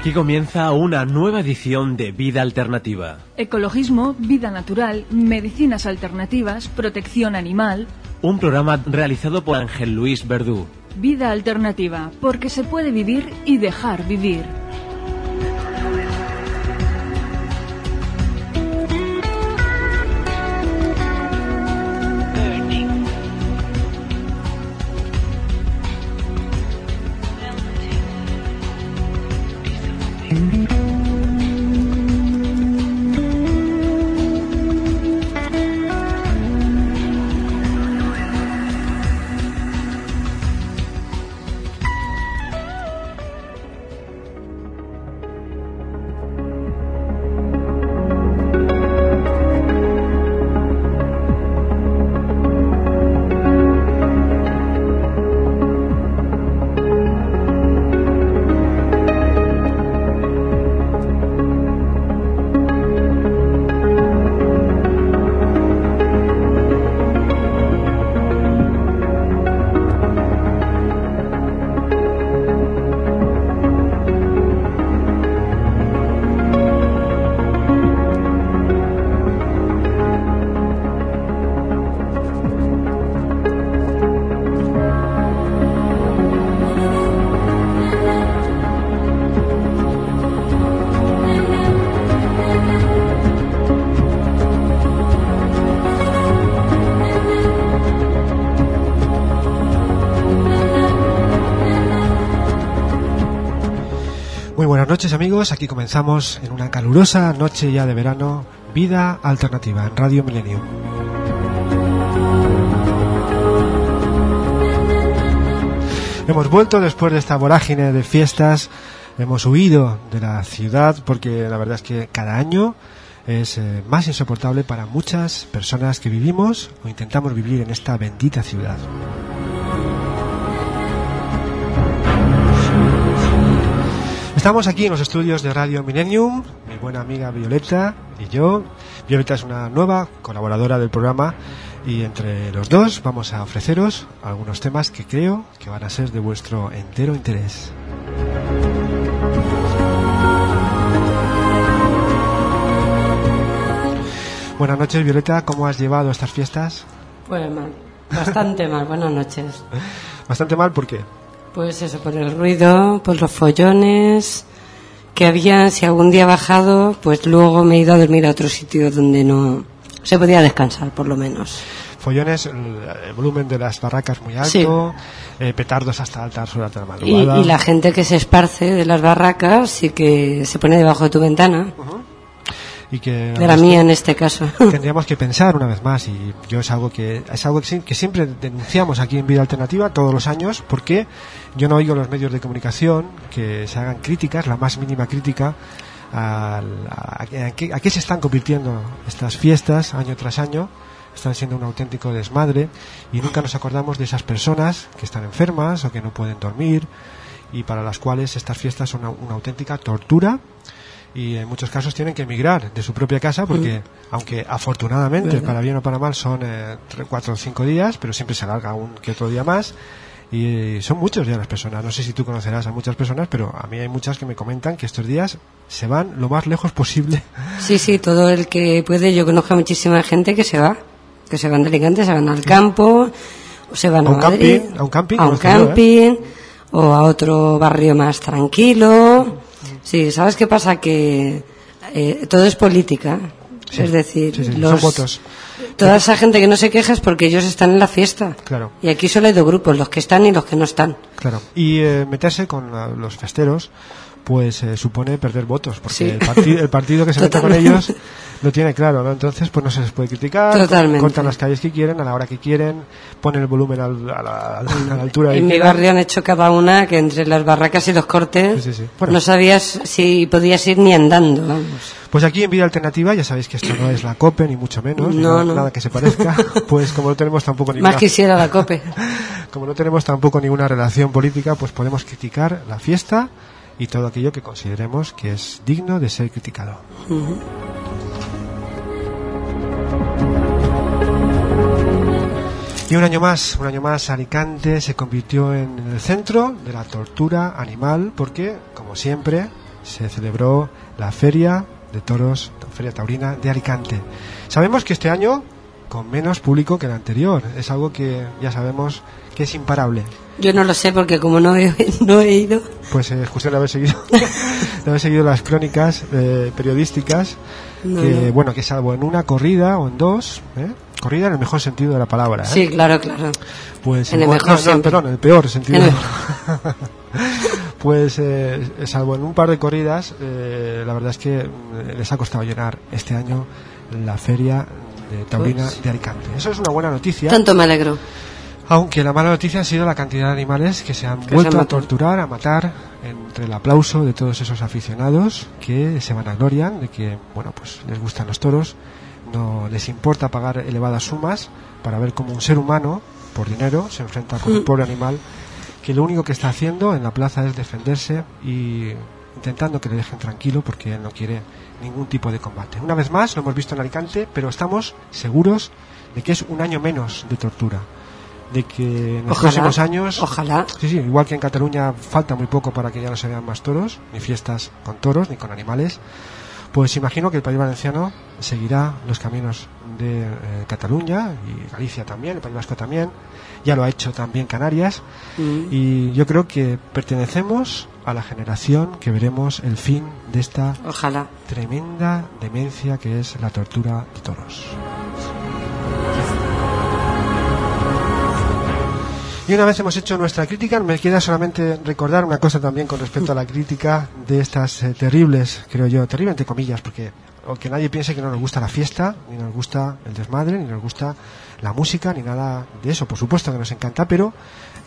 Aquí comienza una nueva edición de Vida Alternativa. Ecologismo, vida natural, medicinas alternativas, protección animal. Un programa realizado por Ángel Luis Verdú. Vida alternativa, porque se puede vivir y dejar vivir. Muy buenas noches amigos, aquí comenzamos en una calurosa noche ya de verano, Vida Alternativa en Radio Millennium. Hemos vuelto después de esta vorágine de fiestas, hemos huido de la ciudad porque la verdad es que cada año es eh, más insoportable para muchas personas que vivimos o intentamos vivir en esta bendita ciudad. Estamos aquí en los estudios de Radio Millennium, mi buena amiga Violeta y yo. Violeta es una nueva colaboradora del programa y entre los dos vamos a ofreceros algunos temas que creo que van a ser de vuestro entero interés. Buenas noches Violeta, ¿cómo has llevado estas fiestas? Pues mal, bastante mal, buenas noches. Bastante mal, ¿por qué? Pues eso, por el ruido, por los follones que había, si algún día bajado, pues luego me he ido a dormir a otro sitio donde no se podía descansar, por lo menos. Follones, el, volumen de las barracas muy alto, Sí. eh, petardos hasta altas horas de la madrugada. y la gente que se esparce de las barracas y que se pone debajo de tu ventana, y que de la mía en este caso. tendríamos que pensar una vez más y yo es algo que es algo que, siempre denunciamos aquí en Vida Alternativa todos los años porque yo no oigo los medios de comunicación que se hagan críticas la más mínima crítica a, a qué, a qué se están convirtiendo estas fiestas año tras año están siendo un auténtico desmadre y nunca nos acordamos de esas personas que están enfermas o que no pueden dormir y para las cuales estas fiestas son una, una auténtica tortura y en muchos casos tienen que emigrar de su propia casa porque aunque afortunadamente ¿Verdad? para bien o para mal son eh, cuatro o cinco días pero siempre se alarga un que otro día más y son muchos ya las personas no sé si tú conocerás a muchas personas pero a mí hay muchas que me comentan que estos días se van lo más lejos posible Sí, sí, todo el que puede. Yo conozco a muchísima gente que se va, que se van de Alicante, se van al campo, o se van a, A un Madrid, camping, a un camping, a un conozco yo, ¿eh? camping, o a otro barrio más tranquilo. Sí, ¿sabes qué pasa? Que eh, todo es política. Sí, es decir, sí, sí, los- son votos toda esa gente que no se queja es porque ellos están en la fiesta. Claro. Y aquí solo hay dos grupos, los que están y los que no están. Claro. Y eh, meterse con la- los festeros, pues eh, supone perder votos, porque Sí. el, parti- el partido que se mete con ellos lo tiene claro, ¿no? Entonces, pues no se les puede criticar, Totalmente. cortan las calles que quieren, a la hora que quieren, ponen el volumen al- a, la, a altura En mi barrio han hecho cada una que entre las barracas y los cortes Sí, sí. Bueno. no sabías si podías ir ni andando. Vamos. Pues aquí en Vida Alternativa, ya sabéis que esto no es la COPE, ni mucho menos, No, nada, no. nada que se parezca, pues como no tenemos tampoco ninguna, Más quisiera la cope. como no tenemos tampoco ninguna relación política, pues podemos criticar la fiesta y todo aquello que consideremos que es digno de ser criticado. Y un año más, un año más, Alicante se convirtió en el centro de la tortura animal porque, como siempre, se celebró la Feria de Toros, la Feria Taurina de Alicante. Sabemos que este año con menos público que el anterior. Es algo que ya sabemos que es imparable. Yo no lo sé porque como no he, no he ido. Pues es cuestión de haber seguido, de haber seguido las crónicas eh, periodísticas. No, que, no. Bueno, que salvo en una corrida o en dos, ¿eh? corrida en el mejor sentido de la palabra. ¿eh? Sí, claro, claro. Pues En el mejor no, perdón, en el peor sentido. En el- pues eh, salvo en un par de corridas, eh, la verdad es que les ha costado llenar este año la feria de taurina Pues- de Alicante. Eso es una buena noticia. Tanto me alegro. Aunque la mala noticia ha sido la cantidad de animales que se han vuelto han a torturar, a matar, entre el aplauso de todos esos aficionados que se vanaglorian de que, bueno, pues les gustan los toros, no les importa pagar elevadas sumas para ver cómo un ser humano, por dinero, se enfrenta con un Mm. pobre animal que lo único que está haciendo en la plaza es defenderse y intentando que le dejen tranquilo porque él no quiere ningún tipo de combate. Una vez más, lo hemos visto en Alicante, pero estamos seguros de que es un año menos de tortura. De que en los Ojalá. próximos años. Ojalá. Sí, sí, igual que en Cataluña falta muy poco para que ya no se vean más toros, ni fiestas con toros, ni con animales. Pues imagino que el País Valenciano seguirá los caminos de eh, Cataluña y Galicia también, el País Vasco también. Ya lo ha hecho también Canarias. Mm. Y yo creo que pertenecemos a la generación que veremos el fin de esta Ojalá. tremenda demencia que es la tortura de toros. Y una vez hemos hecho nuestra crítica, me queda solamente recordar una cosa también con respecto a la crítica de estas eh, terribles, creo yo, terrible entre comillas, porque o que nadie piense que no nos gusta la fiesta, ni nos gusta el desmadre, ni nos gusta la música, ni nada de eso. Por supuesto que nos encanta, pero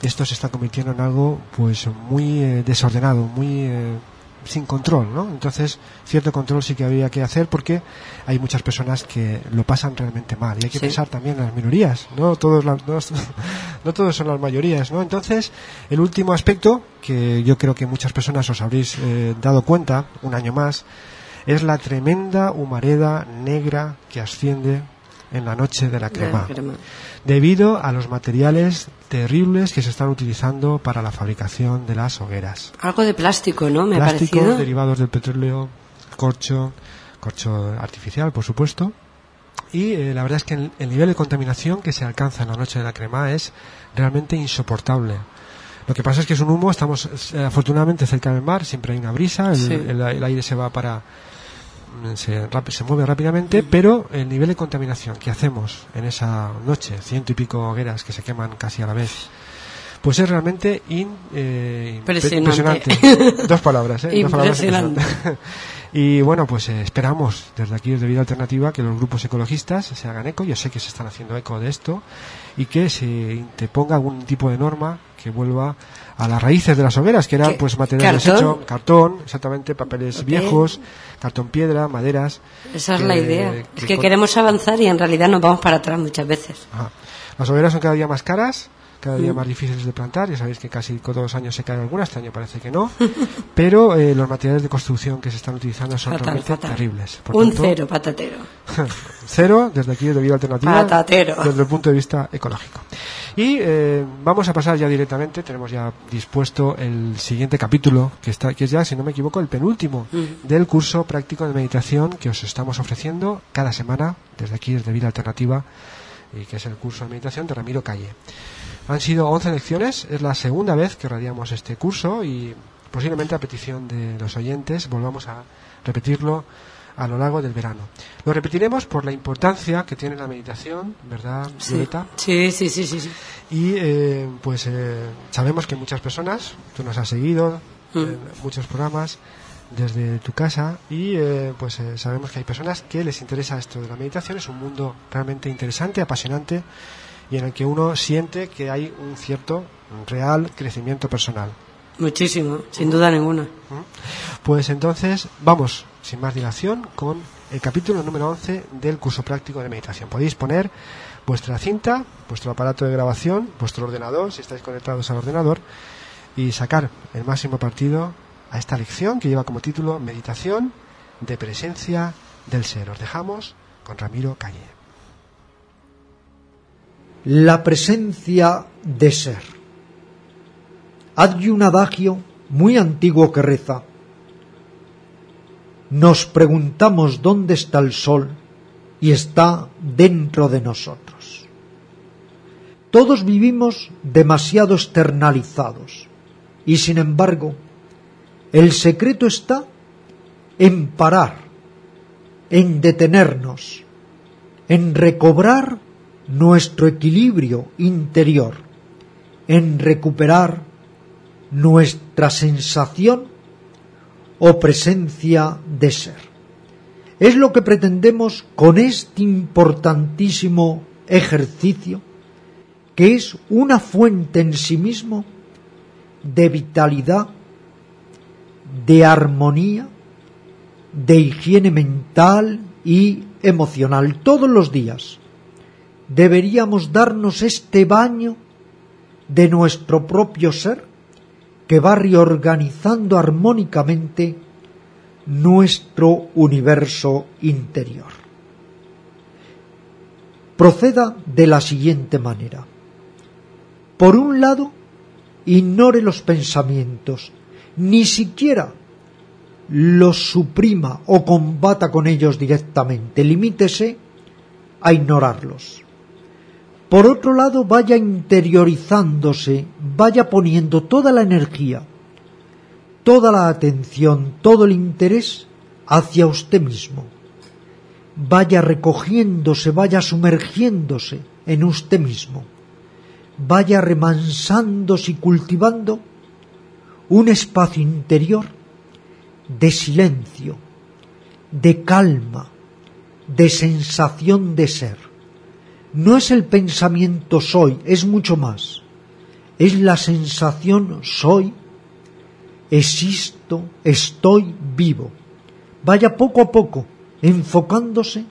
esto se está convirtiendo en algo pues muy eh, desordenado, muy eh, sin control, ¿no? Entonces, cierto control sí que había que hacer porque hay muchas personas que lo pasan realmente mal y hay que Sí. pensar también en las minorías, no todos las, no, no todos son las mayorías, ¿no? Entonces, el último aspecto que yo creo que muchas personas os habréis eh, dado cuenta un año más es la tremenda humareda negra que asciende en la noche de la crema Ya, crema. debido a los materiales terribles que se están utilizando para la fabricación de las hogueras Algo de plástico, ¿no? Me ha plástico, parecido. derivados del petróleo, corcho, corcho artificial, por supuesto. Y eh, la verdad es que el, el nivel de contaminación que se alcanza en la noche de la crema es realmente insoportable. Lo que pasa es que es un humo, estamos eh, afortunadamente cerca del mar, siempre hay una brisa, el, Sí. el- el aire se va para. Se, se mueve rápidamente, pero el nivel de contaminación que hacemos en esa noche, ciento y pico hogueras que se queman casi a la vez, pues es realmente in- eh, Impresionante. impresionante. Dos palabras, ¿eh? Dos palabras Impresionante. impresionante. y bueno, pues eh, esperamos desde aquí, desde Vida Alternativa, que los grupos ecologistas se hagan eco. Yo sé que se están haciendo eco de esto y que se interponga algún tipo de norma que vuelva a las raíces de las hogueras, que eran pues material ¿Cartón? desecho, cartón, exactamente, papeles Papel. viejos, cartón piedra, maderas. Esa es que- la idea. que es que con- queremos avanzar y en realidad nos vamos para atrás muchas veces. Ajá. Las hogueras son cada día más caras, cada día Mm. más difíciles de plantar. Ya sabéis que casi todos los años se caen algunas, este año parece que no. Pero eh, los materiales de construcción que se están utilizando son Fatal, realmente fatal. terribles. Por Un tanto, cero, patatero. cero desde aquí de Vida Alternativa Patatero. desde el punto de vista ecológico. Y eh, vamos a pasar ya directamente, tenemos ya dispuesto el siguiente capítulo, que, está, que es ya, si no me equivoco, el penúltimo del curso práctico de meditación que os estamos ofreciendo cada semana desde aquí, desde Vida Alternativa, y que es el curso de meditación de Ramiro Calle. Han sido 11 lecciones, es la segunda vez que radiamos este curso y posiblemente a petición de los oyentes volvamos a repetirlo a lo largo del verano. Lo repetiremos por la importancia que tiene la meditación, ¿verdad, Sí. Violeta? Sí, sí, sí, sí. sí. Y eh, pues eh, sabemos que muchas personas, tú nos has seguido Mm. en muchos programas desde tu casa y eh, pues eh, sabemos que hay personas que les interesa esto de la meditación, es un mundo realmente interesante, apasionante y en el que uno siente que hay un cierto un real crecimiento personal. Muchísimo, sin duda ninguna. Pues entonces vamos, sin más dilación, con el capítulo número 11 del curso práctico de meditación. Podéis poner vuestra cinta, vuestro aparato de grabación, vuestro ordenador, si estáis conectados al ordenador, y sacar el máximo partido a esta lección que lleva como título Meditación de presencia del ser. Os dejamos con Ramiro Calle. La presencia de ser. Hay un adagio muy antiguo que reza, nos preguntamos dónde está el sol y está dentro de nosotros. Todos vivimos demasiado externalizados y sin embargo el secreto está en parar, en detenernos, en recobrar nuestro equilibrio interior, en recuperar nuestra sensación o presencia de ser. Es lo que pretendemos con este importantísimo ejercicio, que es una fuente en sí mismo de vitalidad, de armonía, de higiene mental y emocional todos los días. Deberíamos darnos este baño de nuestro propio ser que va reorganizando armónicamente nuestro universo interior. Proceda de la siguiente manera. Por un lado, ignore los pensamientos, ni siquiera los suprima o combata con ellos directamente, limítese a ignorarlos. Por otro lado, vaya interiorizándose, vaya poniendo toda la energía, toda la atención, todo el interés hacia usted mismo. Vaya recogiéndose, vaya sumergiéndose en usted mismo. Vaya remansándose y cultivando un espacio interior de silencio, de calma, de sensación de ser no es el pensamiento soy, es mucho más. Es la sensación soy, existo, estoy vivo. Vaya poco a poco enfocándose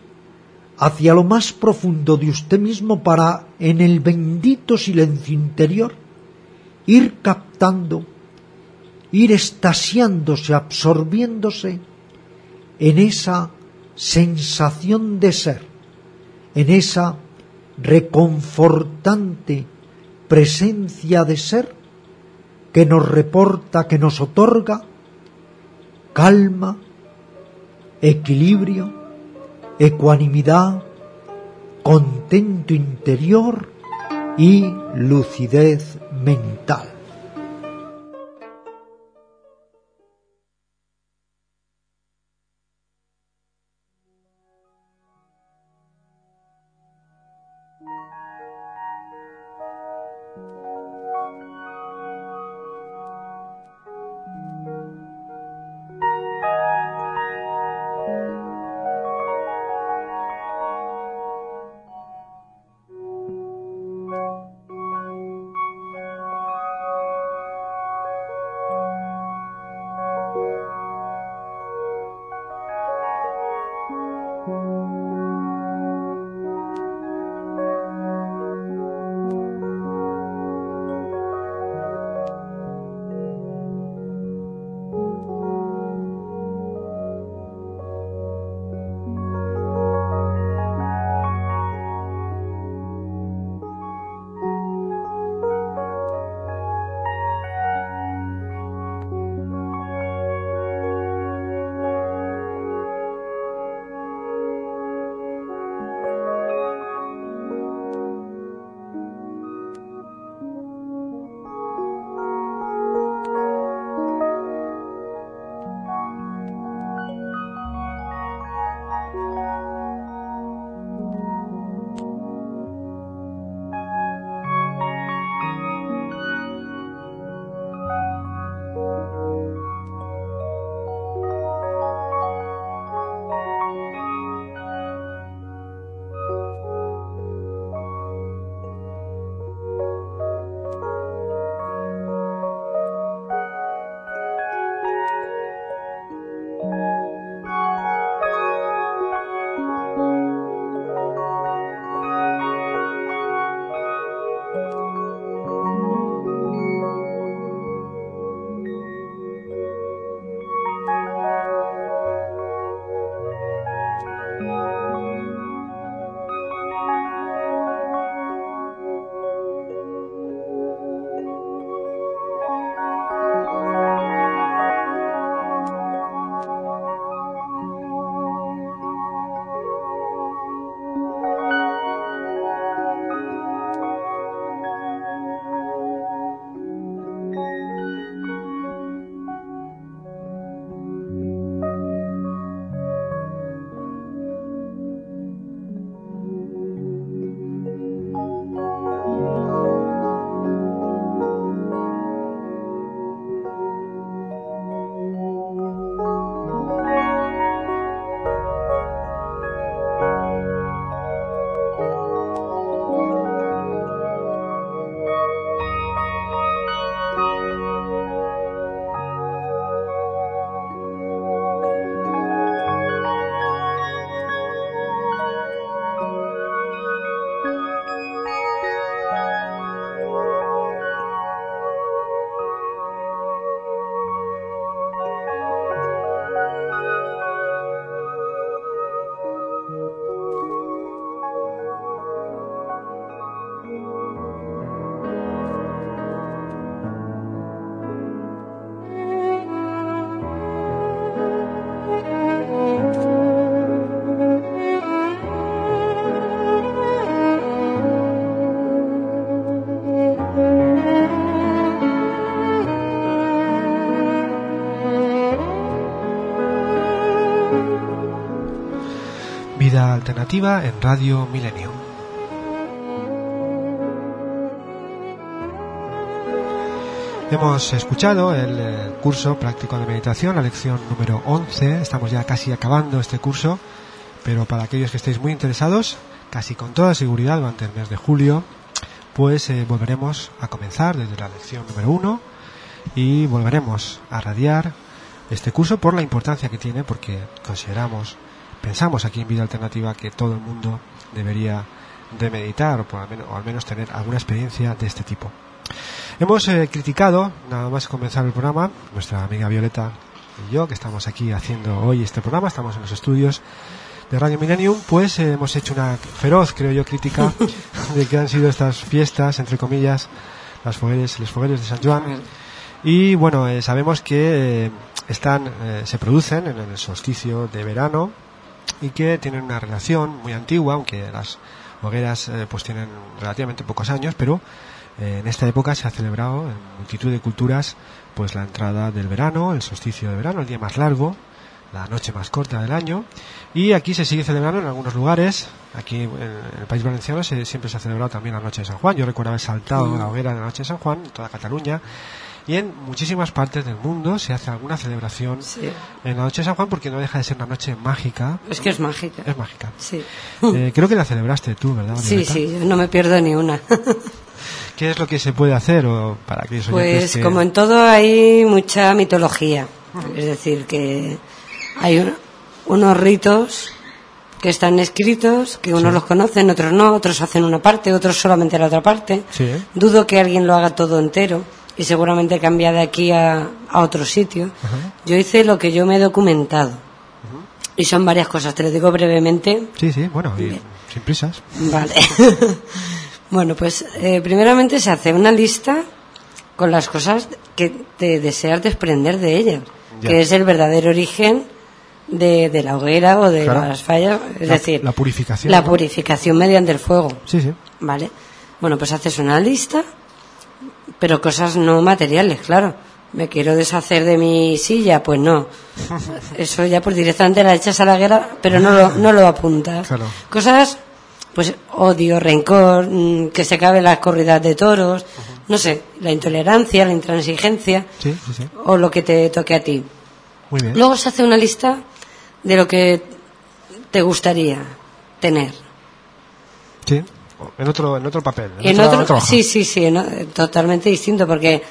hacia lo más profundo de usted mismo para, en el bendito silencio interior, ir captando, ir estasiándose, absorbiéndose en esa sensación de ser, en esa reconfortante presencia de ser que nos reporta, que nos otorga calma, equilibrio, ecuanimidad, contento interior y lucidez mental. Alternativa en Radio Milenio. Hemos escuchado el eh, curso práctico de meditación, la lección número 11. Estamos ya casi acabando este curso, pero para aquellos que estéis muy interesados, casi con toda seguridad durante el mes de julio, pues eh, volveremos a comenzar desde la lección número 1 y volveremos a radiar este curso por la importancia que tiene, porque consideramos, pensamos aquí en Vida Alternativa que todo el mundo debería de meditar o, por al, menos, o al menos tener alguna experiencia de este tipo. Hemos eh, criticado, nada más comenzar el programa, nuestra amiga Violeta y yo, que estamos aquí haciendo hoy este programa, estamos en los estudios de Radio Millennium, pues eh, hemos hecho una feroz, creo yo, crítica de que han sido estas fiestas, entre comillas, las fogueres, los fogueres de San Juan. Y bueno, eh, sabemos que eh, están, se producen en el solsticio de verano y que tienen una relación muy antigua, aunque las hogueras eh, pues tienen relativamente pocos años, pero eh, en esta época se ha celebrado en multitud de culturas pues la entrada del verano, el solsticio de verano, el día más largo, la noche más corta del año. Y aquí se sigue celebrando en algunos lugares. Aquí en el país valenciano se, siempre se ha celebrado también la noche de San Juan. Yo recuerdo haber saltado la hoguera de la noche de San Juan en toda Cataluña y en muchísimas partes del mundo se hace alguna celebración Sí. en la noche de San Juan porque no deja de ser una noche mágica Es que es mágica. es mágica Sí. Eh, creo que la celebraste tú verdad Sí, Violeta? sí, no me pierdo ni una. ¿qué es lo que se puede hacer o para oyentes Pues que- como en todo hay mucha mitología. Es decir, que hay un- unos ritos que están escritos, que unos Sí. los conocen, otros no, otros hacen una parte, otros solamente la otra parte. Sí. Dudo que alguien lo haga todo entero y seguramente cambia de aquí a, a otro sitio. Ajá. Yo hice lo que yo me he documentado. Y son varias cosas, te lo digo brevemente. sí sí bueno y sin prisas Vale. bueno, pues eh, primeramente se hace una lista con las cosas que te deseas desprender de ellas, Ya. que es el verdadero origen de, de la hoguera o de Claro. las fallas, es La- decir, la purificación, La ¿no? purificación mediante el fuego, sí sí ¿vale? Bueno, pues haces una lista, pero cosas no materiales, claro. ¿Me quiero deshacer de mi silla? Pues no. Eso ya pues directamente la echas a la guerra, pero no lo, no lo apuntas. Claro. Cosas, pues odio, rencor, mm, que se acaben las corridas de toros, no sé, la intolerancia, la intransigencia, sí sí sí o lo que te toque a ti. muy bien Luego se hace una lista de lo que te gustaría tener. sí en otro en otro papel En otra- otro, otra sí, sí, sí, no, totalmente distinto porque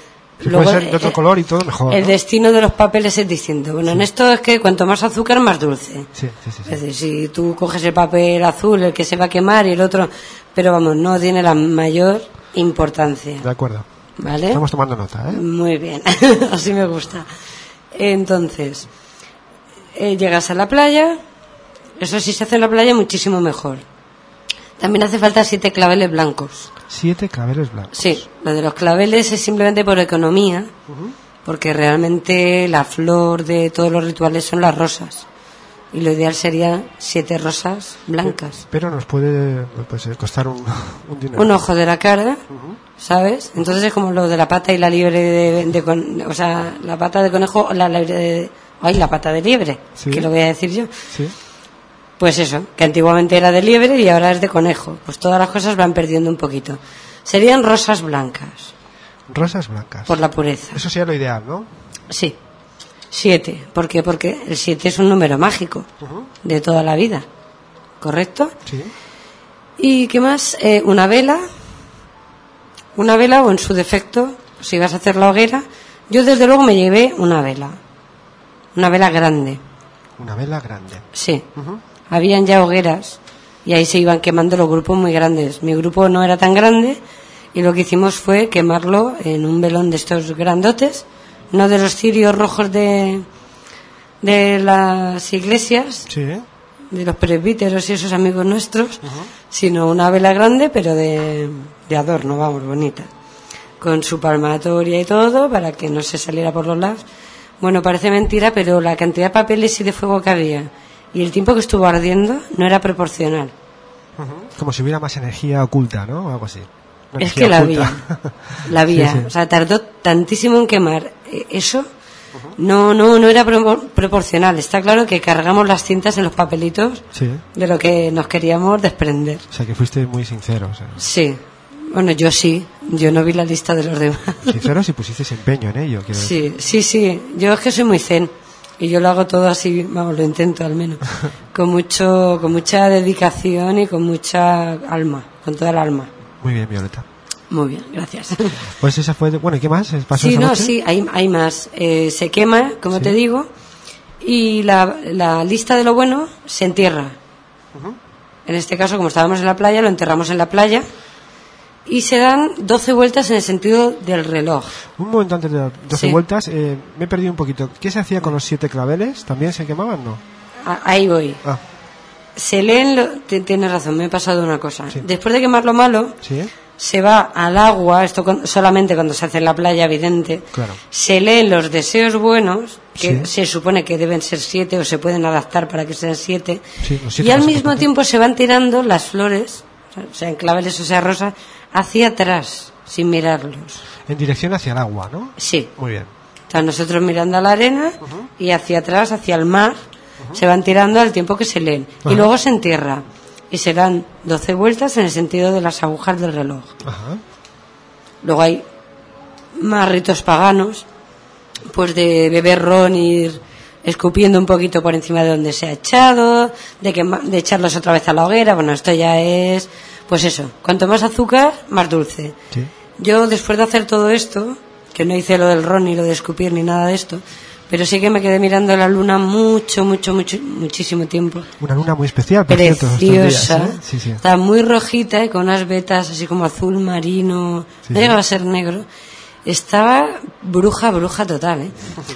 Si luego puede ser de otro eh, color y todo mejor el ¿no? destino de los papeles es distinto. Bueno, en esto es que cuanto más azúcar más dulce. sí. Es decir, si tú coges el papel azul, el que se va a quemar y el otro, pero vamos, no tiene la mayor importancia, de acuerdo ¿vale? estamos tomando nota ¿eh? Muy bien, así me gusta. Entonces, eh, llegas a la playa, eso sí se hace en la playa muchísimo mejor. También hace falta siete claveles blancos. siete claveles blancos Sí, lo de los claveles es simplemente por economía, porque realmente la flor de todos los rituales son las rosas. Y lo ideal sería siete rosas blancas. pero nos puede pues, eh, costar un, un dinero Un ojo de la cara, ¿sabes? Entonces es como lo de la pata y la liebre de, de o sea, la pata de conejo o la liebre de, ay, la pata de liebre, Sí. que lo voy a decir yo. sí Pues eso, que antiguamente era de liebre y ahora es de conejo. Pues todas las cosas van perdiendo un poquito. Serían rosas blancas, rosas blancas por la pureza. eso sería lo ideal ¿no? Sí. Siete. ¿Por qué? Porque el siete es un número mágico de toda la vida. ¿Correcto? sí ¿Y qué más? Eh, una vela. Una vela o en su defecto, si vas a hacer la hoguera. Yo desde luego me llevé una vela. Una vela grande. una vela grande Sí. Habían ya hogueras y ahí se iban quemando los grupos muy grandes. Mi grupo no era tan grande y lo que hicimos fue quemarlo en un velón de estos grandotes, no de los cirios rojos de, de las iglesias, sí de los presbíteros y esos amigos nuestros, sino una vela grande pero de, de adorno, vamos, bonita. Con su palmatoria y todo para que no se saliera por los lados. Bueno, parece mentira, pero la cantidad de papeles y de fuego que había y el tiempo que estuvo ardiendo no era proporcional. como si hubiera más energía oculta ¿no? o algo así Una Es que la oculta. había. La había. Sí, sí. O sea, tardó tantísimo en quemar eh, eso No, no, no era pro- proporcional. Está claro que cargamos las cintas en los papelitos Sí. de lo que nos queríamos desprender. O sea, que fuiste muy sinceros. ¿eh? Sí. Bueno, yo sí. Yo no vi la lista de los demás. Sinceros y pusisteis empeño en ello. quiero decir. Sí, sí, sí. Yo es que soy muy zen. Y yo lo hago todo así, vamos, lo intento al menos. Con mucho, con mucha dedicación y con mucha alma, con toda el alma. Muy bien, Violeta. Muy bien, gracias. Pues esa fue. Bueno, ¿y qué más? ¿Pasó Sí, esa no, noche? sí, hay, hay más. Eh, se quema, como Sí. te digo, y la, la lista de lo bueno se entierra. En este caso, como estábamos en la playa, lo enterramos en la playa y se dan 12 vueltas en el sentido del reloj. Un momento antes de las 12 Sí. vueltas, eh, me he perdido un poquito. ¿Qué se hacía con los siete claveles? ¿También se quemaban? No. Ahí voy. Ah, Se leen, lo, tienes razón, me he pasado una cosa. Sí. Después de quemar lo malo, sí, se va al agua, esto con- solamente cuando se hace en la playa, evidente. Claro. Se leen los deseos buenos, que se supone que deben ser siete o se pueden adaptar para que sean siete. Siete y al mismo tiempo se van tirando las flores, o sea, en claveles o sea rosas, hacia atrás, sin mirarlos. En dirección hacia el agua, ¿no? Sí. Muy bien. O sea, nosotros mirando a la arena y hacia atrás, hacia el mar, se van tirando al tiempo que se leen. Y luego se entierra. Y se dan 12 vueltas en el sentido de las agujas del reloj. Luego hay más ritos paganos, pues de beber ron y ir escupiendo un poquito por encima de donde se ha echado, de, que, de echarlos otra vez a la hoguera. Bueno, esto ya es, pues eso, cuanto más azúcar, más dulce. Sí. Yo después de hacer todo esto, que no hice lo del ron ni lo de escupir ni nada de esto, pero sí que me quedé mirando la luna mucho, mucho, mucho, muchísimo tiempo. Una luna muy especial, por cierto, días, Preciosa. ¿eh? Sí, sí. Estaba muy rojita, ¿eh? con unas vetas así como azul marino. No llegaba a ser negro. Estaba bruja, bruja total. ¿eh?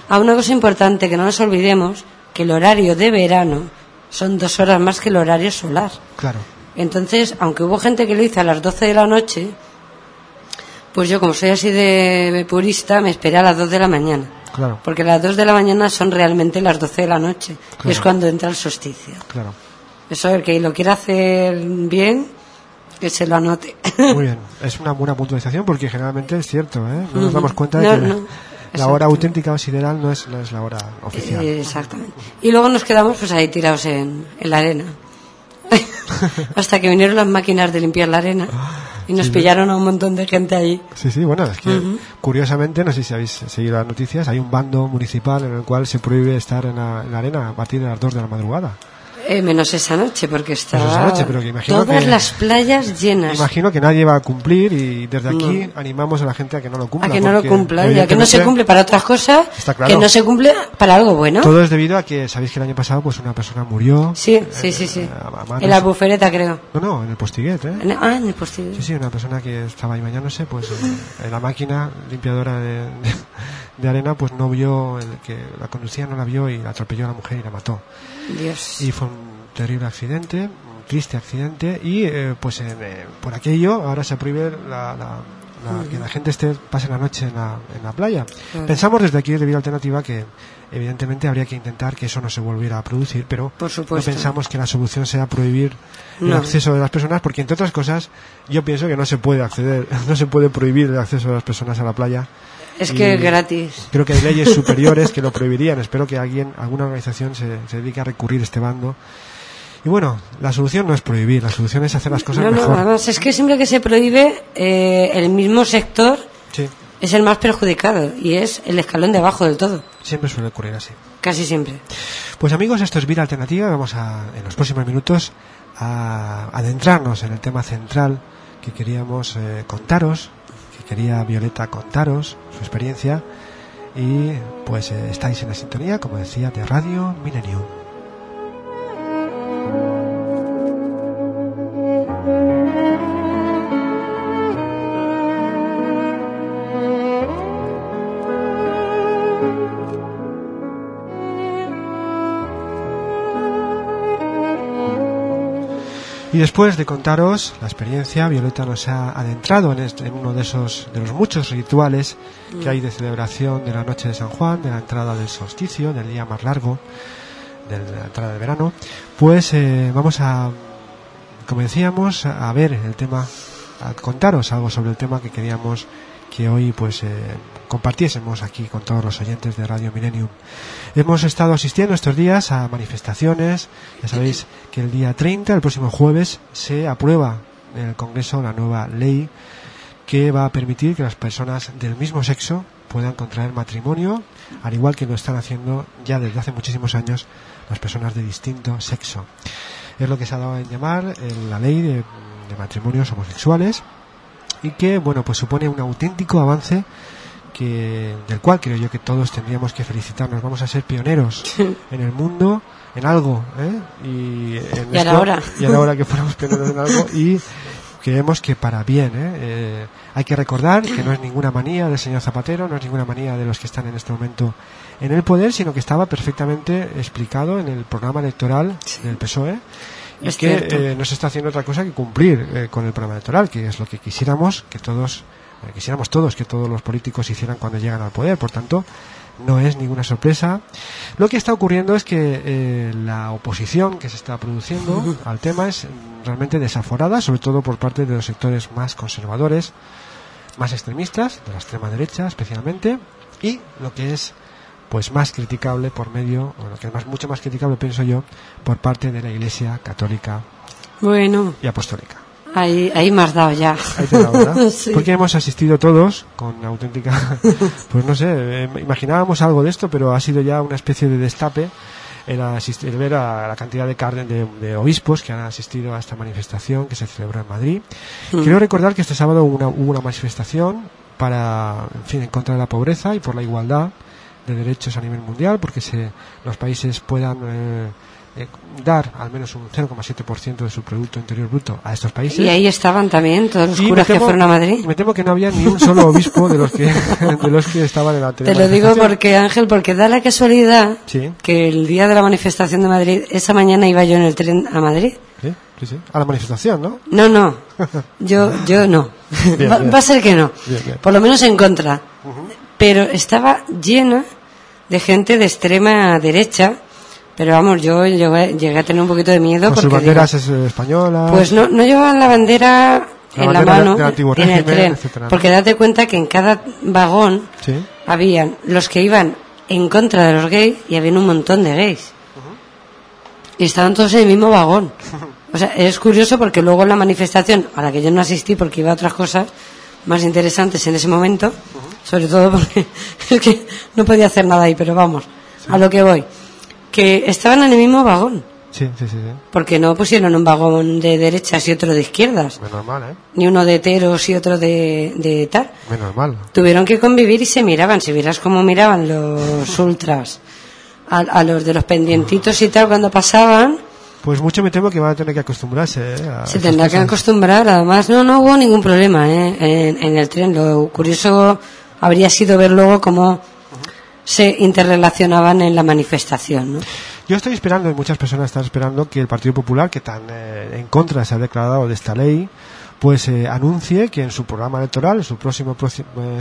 Ah, una cosa importante, que no nos olvidemos, que el horario de verano son dos horas más que el horario solar. Claro. Entonces, aunque hubo gente que lo hizo a las 12 de la noche, pues yo como soy así de purista, me esperé a las 2 de la mañana. Claro, Porque las 2 de la mañana son realmente las 12 de la noche. Claro. Y es cuando entra el solsticio. claro. Eso, el que lo quiera hacer bien, que se lo anote. Muy bien. Es una buena puntualización porque generalmente es cierto, ¿eh? No nos damos cuenta de No, que no. la hora auténtica o sideral no es, no es la hora oficial. Eh, Exactamente. Y luego nos quedamos pues ahí tirados en, en la arena. Hasta que vinieron las máquinas de limpiar la arena y nos Sí, pillaron a un montón de gente ahí. Sí, sí, bueno, es que curiosamente, no sé si habéis seguido las noticias, hay un bando municipal en el cual se prohíbe estar en la, en la arena a partir de las 2 de la madrugada. Eh, menos esa noche, porque imagino todas que- las playas llenas. Imagino que nadie va a cumplir y desde aquí animamos a la gente a que no lo cumpla. a que no lo cumpla, ya que no se cumple para otras cosas, Está claro. que no se cumple para algo bueno. Todo es debido a que sabéis que el año pasado pues una persona murió. Sí, eh, sí, sí, sí. eh, a En la bufereta, creo. No, no, en el postiguet, ¿eh? Ah, en el postillo. Sí, sí, una persona que estaba ahí bañándose, pues en la máquina limpiadora de, de- de arena, pues no vio, el que la conducía no la vio y la atropelló a la mujer y la mató. Dios. Y fue un terrible accidente, un triste accidente, y eh, pues en, eh, por aquello ahora se prohíbe la, la- la- que la gente esté pase la noche en la, en la playa. Pensamos desde aquí de Vida Alternativa que evidentemente habría que intentar que eso no se volviera a producir, pero Por no pensamos que la solución sea prohibir el acceso de las personas, porque entre otras cosas yo pienso que no se puede acceder, no se puede prohibir el acceso de las personas a la playa. Es que es gratis. Creo que hay leyes superiores que lo prohibirían. Espero que alguien, alguna organización se, se dedique a recurrir a este bando. Y bueno, la solución no es prohibir, la solución es hacer las cosas No, no, mejor. además es que siempre que se prohíbe, eh, el mismo sector Sí, es el más perjudicado y es el escalón de abajo del todo. siempre suele ocurrir así. Casi siempre. Pues amigos, esto es Vida Alternativa. Vamos a, en los próximos minutos, a adentrarnos en el tema central que queríamos eh, contaros, quería Violeta contaros, su experiencia. Y pues eh, estáis en la sintonía, como decía, de Radio Millennium. Y después de contaros la experiencia, Violeta nos ha adentrado en, este- en uno de esos, de los muchos rituales que hay de celebración de la noche de San Juan, de la entrada del solsticio, del día más largo, de la entrada del verano. Pues eh, vamos a, como decíamos, a ver el tema a contaros algo sobre el tema que queríamos que hoy pues eh, compartiésemos aquí con todos los oyentes de Radio Millennium. Hemos estado asistiendo estos días a manifestaciones, ya sabéis que el día 30, el próximo jueves, se aprueba en el Congreso la nueva ley que va a permitir que las personas del mismo sexo puedan contraer matrimonio, al igual que lo están haciendo ya desde hace muchísimos años las personas de distinto sexo. Es lo que se ha dado en llamar eh, la ley de, de matrimonios homosexuales y que, bueno, pues supone un auténtico avance que, del cual creo yo que todos tendríamos que felicitarnos. Vamos a ser pioneros en el mundo en algo, ¿eh? Y, en Y a la hora. Y a la hora que fuéramos pioneros en algo y creemos que para bien, ¿eh? Eh, hay que recordar que no es ninguna manía del señor Zapatero, no es ninguna manía de los que están en este momento en el poder, sino que estaba perfectamente explicado en el programa electoral del PSOE y Es que eh, no se está haciendo otra cosa que cumplir eh, con el programa electoral, que es lo que quisiéramos que todos quisiéramos todos que todos los políticos hicieran cuando llegan al poder. Por tanto, no es ninguna sorpresa. Lo que está ocurriendo es que eh, la oposición que se está produciendo al tema es realmente desaforada, sobre todo por parte de los sectores más conservadores, más extremistas, de la extrema derecha especialmente, y lo que es pues más criticable por medio, o lo que es más, mucho más criticable pienso yo, por parte de la Iglesia católica Bueno, y apostólica. Ahí, ahí me has dado ya. Ahí te. Porque hemos asistido todos con auténtica, pues no sé, eh, imaginábamos algo de esto, pero ha sido ya una especie de destape el, asistir, el ver a la cantidad de, carden- de, de obispos que han asistido a esta manifestación que se celebró en Madrid. Mm. Quiero recordar que este sábado hubo una, hubo una manifestación para, en fin, en contra de la pobreza y por la igualdad de derechos a nivel mundial, porque se, los países puedan eh, eh, dar al menos un 0,7% de su Producto Interior Bruto a estos países. Y ahí estaban también todos los Y curas me que temo- fueron a Madrid. Me temo que no había ni un solo obispo de los que, de los que estaban en la Te lo digo porque, Ángel, porque da la casualidad Sí. que el día de la manifestación de Madrid, esa mañana iba yo en el tren a Madrid. Sí, sí, sí. A la manifestación, ¿no? No, no. Yo, yo no. Bien, va, bien. va a ser que no. Bien. Por lo menos en contra. Pero estaba llena de gente de extrema derecha. Pero vamos, yo llegué, llegué a tener un poquito de miedo Con sus porque. banderas digo, es- eh, españolas. pues no, no llevaban la bandera La en la mano en el tren. Porque date cuenta que en cada vagón Sí. habían los que iban en contra de los gays y habían un montón de gays. Y estaban todos en el mismo vagón. O sea, es curioso porque luego en la manifestación, a la que yo no asistí porque iba a otras cosas más interesantes en ese momento, sobre todo porque es que no podía hacer nada ahí, pero vamos, a lo que voy. Que estaban en el mismo vagón, Sí, sí, sí, sí. porque no pusieron un vagón de derechas y otro de izquierdas, Menos mal, ¿eh? ni uno de heteros y otro de, de tal. Menos mal. Tuvieron que convivir y se miraban. Si vieras cómo miraban los ultras a, a los de los pendientitos y tal cuando pasaban, Pues mucho me temo que van a tener que acostumbrarse, ¿eh? a se tendrá que acostumbrar. Además, no, no hubo ningún problema ¿eh? en, en el tren. Lo curioso habría sido ver luego cómo se interrelacionaban en la manifestación. ¿no? Yo estoy esperando, y muchas personas están esperando, que el Partido Popular, que tan eh, en contra se ha declarado de esta ley, pues eh, anuncie que en su programa electoral, en su próximo próximo, eh,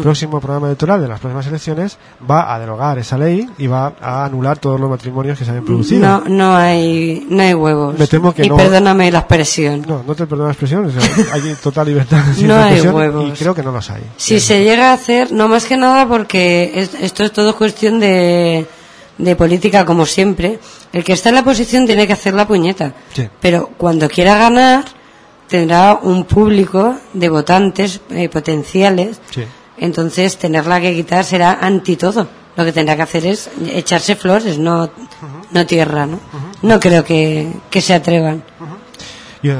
próximo programa electoral de las próximas elecciones, va a derogar esa ley y va a anular todos los matrimonios que se hayan producido. No, no hay, no hay huevos. Me temo que y no. perdóname la expresión. No, no te perdono la expresión, o sea, hay total libertad No hay huevos. y creo que no los hay. Si se llega a hacer, no más que nada porque es- esto es todo cuestión de, de política, como siempre. El que está en la posición tiene que hacer la puñeta. Sí. Pero cuando quiera ganar, tendrá un público de votantes eh, potenciales. Sí. Entonces, tenerla que quitar será anti todo. Lo que tendrá que hacer es echarse flores, no, no tierra, ¿no? No creo que, que se atrevan. Yo,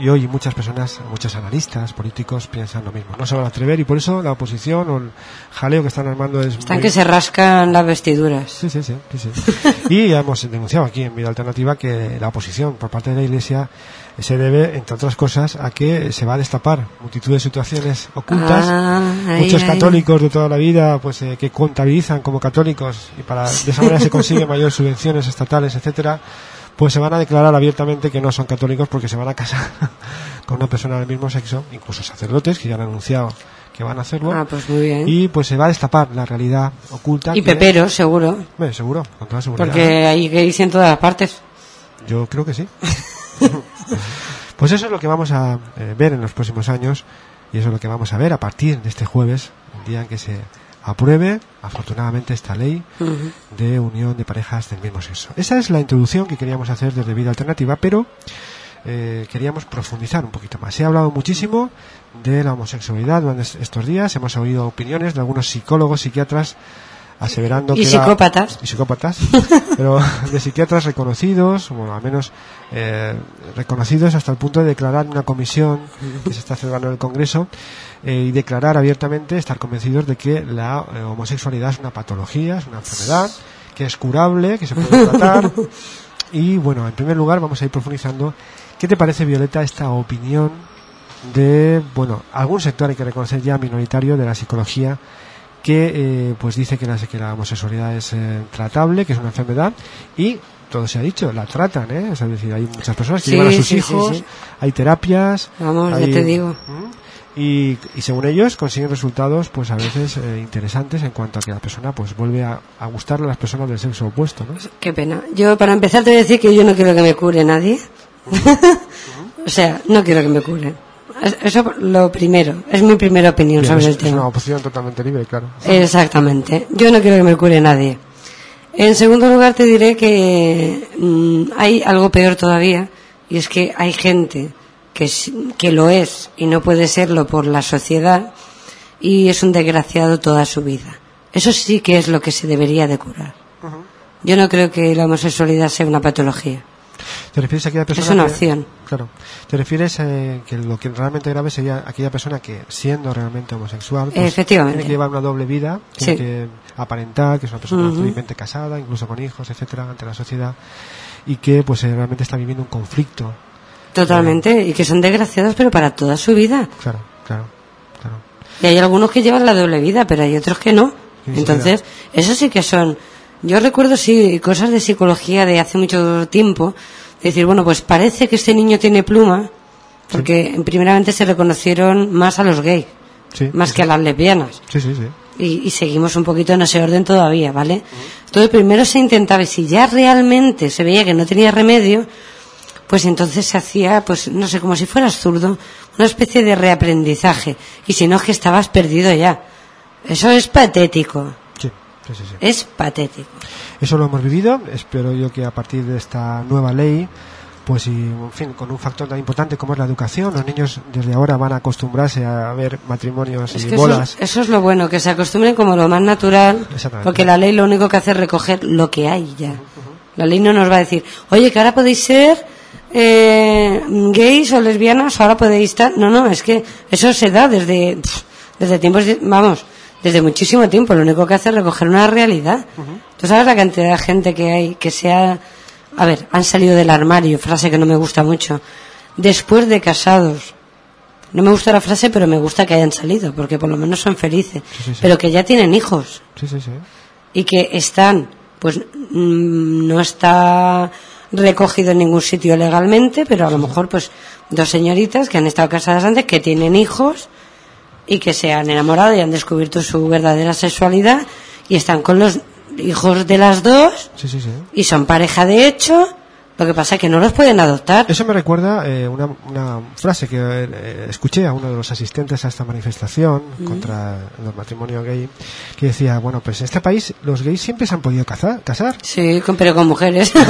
yo y muchas personas, muchos analistas políticos piensan lo mismo. No se van a atrever y por eso la oposición o el jaleo que están armando es Están muy- que se rascan las vestiduras. Sí, sí, sí, sí, sí. Y ya hemos denunciado aquí en Vida Alternativa que la oposición por parte de la Iglesia se debe, entre otras cosas, a que se va a destapar multitud de situaciones ocultas. Ah, ahí, Muchos ahí. católicos de toda la vida, pues eh, que contabilizan como católicos y para de esa manera se consiguen mayores subvenciones estatales, etcétera, pues se van a declarar abiertamente que no son católicos porque se van a casar con una persona del mismo sexo, incluso sacerdotes que ya han anunciado que van a hacerlo. Ah, pues muy bien. Y pues se va a destapar la realidad oculta. Y peperos, seguro. Hombre, seguro, con toda seguridad. Porque hay gays en todas partes. Yo creo que sí. Pues eso es lo que vamos a eh, ver en los próximos años y eso es lo que vamos a ver a partir de este jueves, el día en que se apruebe, afortunadamente, esta ley de unión de parejas del mismo sexo. Esa es la introducción que queríamos hacer desde Vida Alternativa, pero eh, queríamos profundizar un poquito más. Se ha hablado muchísimo de la homosexualidad durante est- estos días, hemos oído opiniones de algunos psicólogos, psiquiatras, aseverando Y que psicópatas. y psicópatas, pero de psiquiatras reconocidos, o al menos eh, reconocidos hasta el punto de declarar una comisión que se está celebrando en el Congreso eh, y declarar abiertamente, estar convencidos de que la eh, homosexualidad es una patología, es una enfermedad, que es curable, que se puede tratar. Y bueno, en primer lugar vamos a ir profundizando. ¿Qué te parece, Violeta, esta opinión de, bueno, algún sector hay que reconocer ya minoritario de la psicología que eh, pues dice que la, que la homosexualidad es eh, tratable, que es una enfermedad y todo se ha dicho, la tratan, ¿eh? Es decir, hay muchas personas que Sí, llevan a sus sí, hijos, sí. hay terapias. Vamos, ya te digo. ¿Mm? Y, y según ellos consiguen resultados pues a veces eh, interesantes en cuanto a que la persona pues vuelve a, a gustarle a las personas del sexo opuesto, ¿no? Qué pena. Yo, para empezar, te voy a decir que yo no quiero que me cure nadie. o sea, no quiero que me cure. Es- Eso lo primero. Es mi primera opinión Bien, sobre es, el es tema. una opción totalmente libre, claro. Exactamente. Yo no quiero que me cure nadie. En segundo lugar, te diré que mm, hay algo peor todavía, y es que hay gente que, que lo es y no puede serlo por la sociedad, y es un desgraciado toda su vida. Eso sí que es lo que se debería de curar. Yo no creo que la homosexualidad sea una patología. ¿Te refieres a aquella persona Es una que- opción. Claro. ¿Te refieres eh, que lo que realmente grave sería aquella persona que, siendo realmente homosexual, pues, Efectivamente. tiene que llevar una doble vida, tiene Sí. que aparentar que es una persona felizmente casada, incluso con hijos, etcétera, ante la sociedad, y que pues eh, realmente está viviendo un conflicto. Totalmente. Y que son desgraciados, pero para toda su vida. Claro, claro, claro. Y hay algunos que llevan la doble vida, pero hay otros que no. Entonces, eso sí que son. Yo recuerdo, sí, cosas de psicología de hace mucho tiempo. Decir, bueno, pues parece que este niño tiene pluma, porque primeramente se reconocieron más a los gays, Sí, más sí, que a las lesbianas. Sí, sí, sí. Y, y seguimos un poquito en ese orden todavía, ¿vale? Entonces, primero se intentaba, y si ya realmente se veía que no tenía remedio, pues entonces se hacía, pues no sé, como si fueras zurdo, una especie de reaprendizaje. Y si no, es que estabas perdido ya. Eso es patético. Sí, sí, sí, sí. Es patético. Eso lo hemos vivido. Espero yo que a partir de esta nueva ley, pues y, en fin, con un factor tan importante como es la educación, los niños desde ahora van a acostumbrarse a ver matrimonios Es y que eso, es lo bueno, que se acostumbren como lo más natural, porque la ley lo único que hace es recoger lo que hay ya. La ley no nos va a decir, oye, que ahora podéis ser eh, gays o lesbianas, o ahora podéis estar. No, no, es que eso se da desde, desde tiempos, vamos, desde muchísimo tiempo. Lo único que hace es recoger una realidad. Tú sabes la cantidad de gente que hay que sea, a ver, han salido del armario, frase que no me gusta mucho, después de casados. No me gusta la frase, pero me gusta que hayan salido, porque por lo menos son felices. Sí, sí, sí. Pero que ya tienen hijos Sí, sí, sí. y que están, pues mm, no está recogido en ningún sitio legalmente, pero a lo mejor pues dos señoritas que han estado casadas antes, que tienen hijos y que se han enamorado y han descubierto su verdadera sexualidad y están con los hijos de las dos Sí, sí, sí. y son pareja de hecho, lo que pasa es que no los pueden adoptar. Eso me recuerda eh, una, una frase que eh, escuché a uno de los asistentes a esta manifestación contra el matrimonio gay, que decía, bueno, pues en este país los gays siempre se han podido casar. casar. Sí, con- pero con mujeres.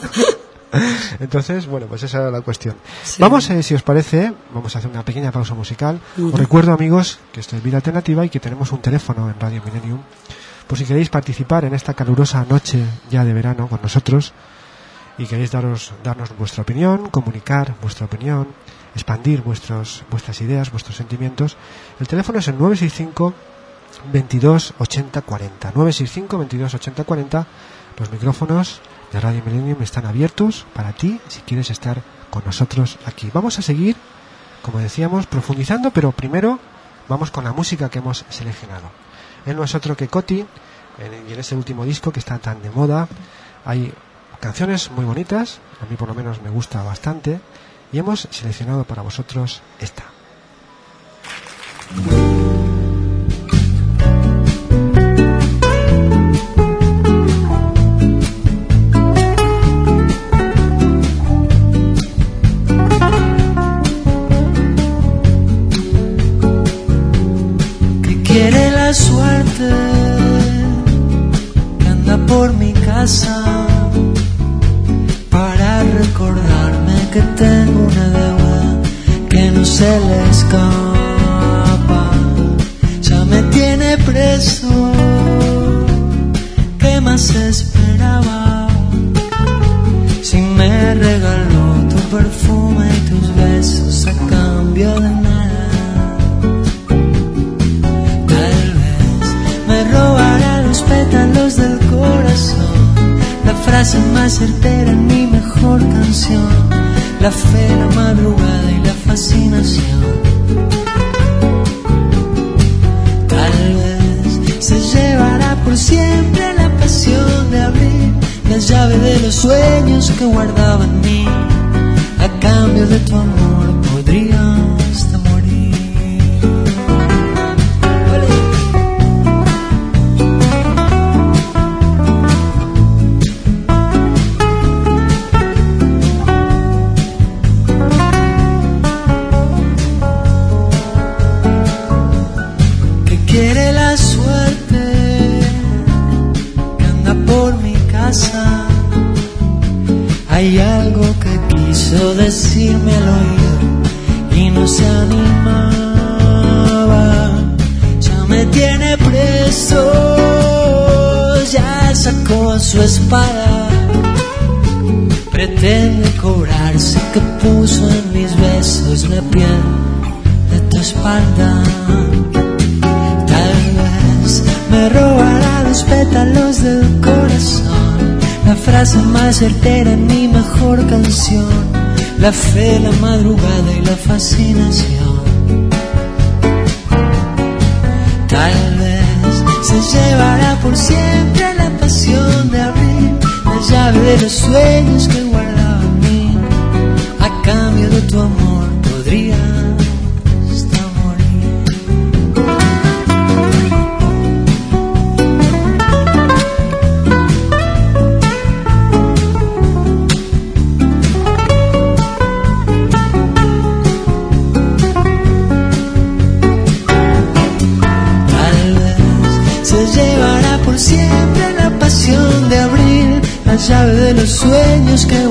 Entonces, bueno, pues esa era la cuestión. Sí. Vamos, eh, si os parece, vamos a hacer una pequeña pausa musical. Os recuerdo, amigos, que esto es Vida Alternativa y que tenemos un teléfono en Radio Millennium. Por si queréis participar en esta calurosa noche ya de verano con nosotros y queréis daros, darnos vuestra opinión, comunicar vuestra opinión, expandir vuestros, vuestras ideas, vuestros sentimientos, el teléfono es el 965 22 80 40. 965 22 80 40. Los micrófonos de Radio Millennium están abiertos para ti si quieres estar con nosotros aquí. Vamos a seguir, como decíamos, profundizando, pero primero vamos con la música que hemos seleccionado. Él no es otro que Coti, y en ese último disco que está tan de moda hay canciones muy bonitas, a mí por lo menos me gusta bastante, y hemos seleccionado para vosotros esta. Certera en mi mejor canción, la fe, la madrugada y la fascinación. Tal vez se llevará por siempre la pasión de abrir la llave de los sueños que guardaba en mí. A cambio de tu amor la fe, la madrugada y la fascinación. Tal vez se llevará por siempre la pasión de abrir la llave de los sueños que guardaba en mí. A cambio de tu amor podría sueños que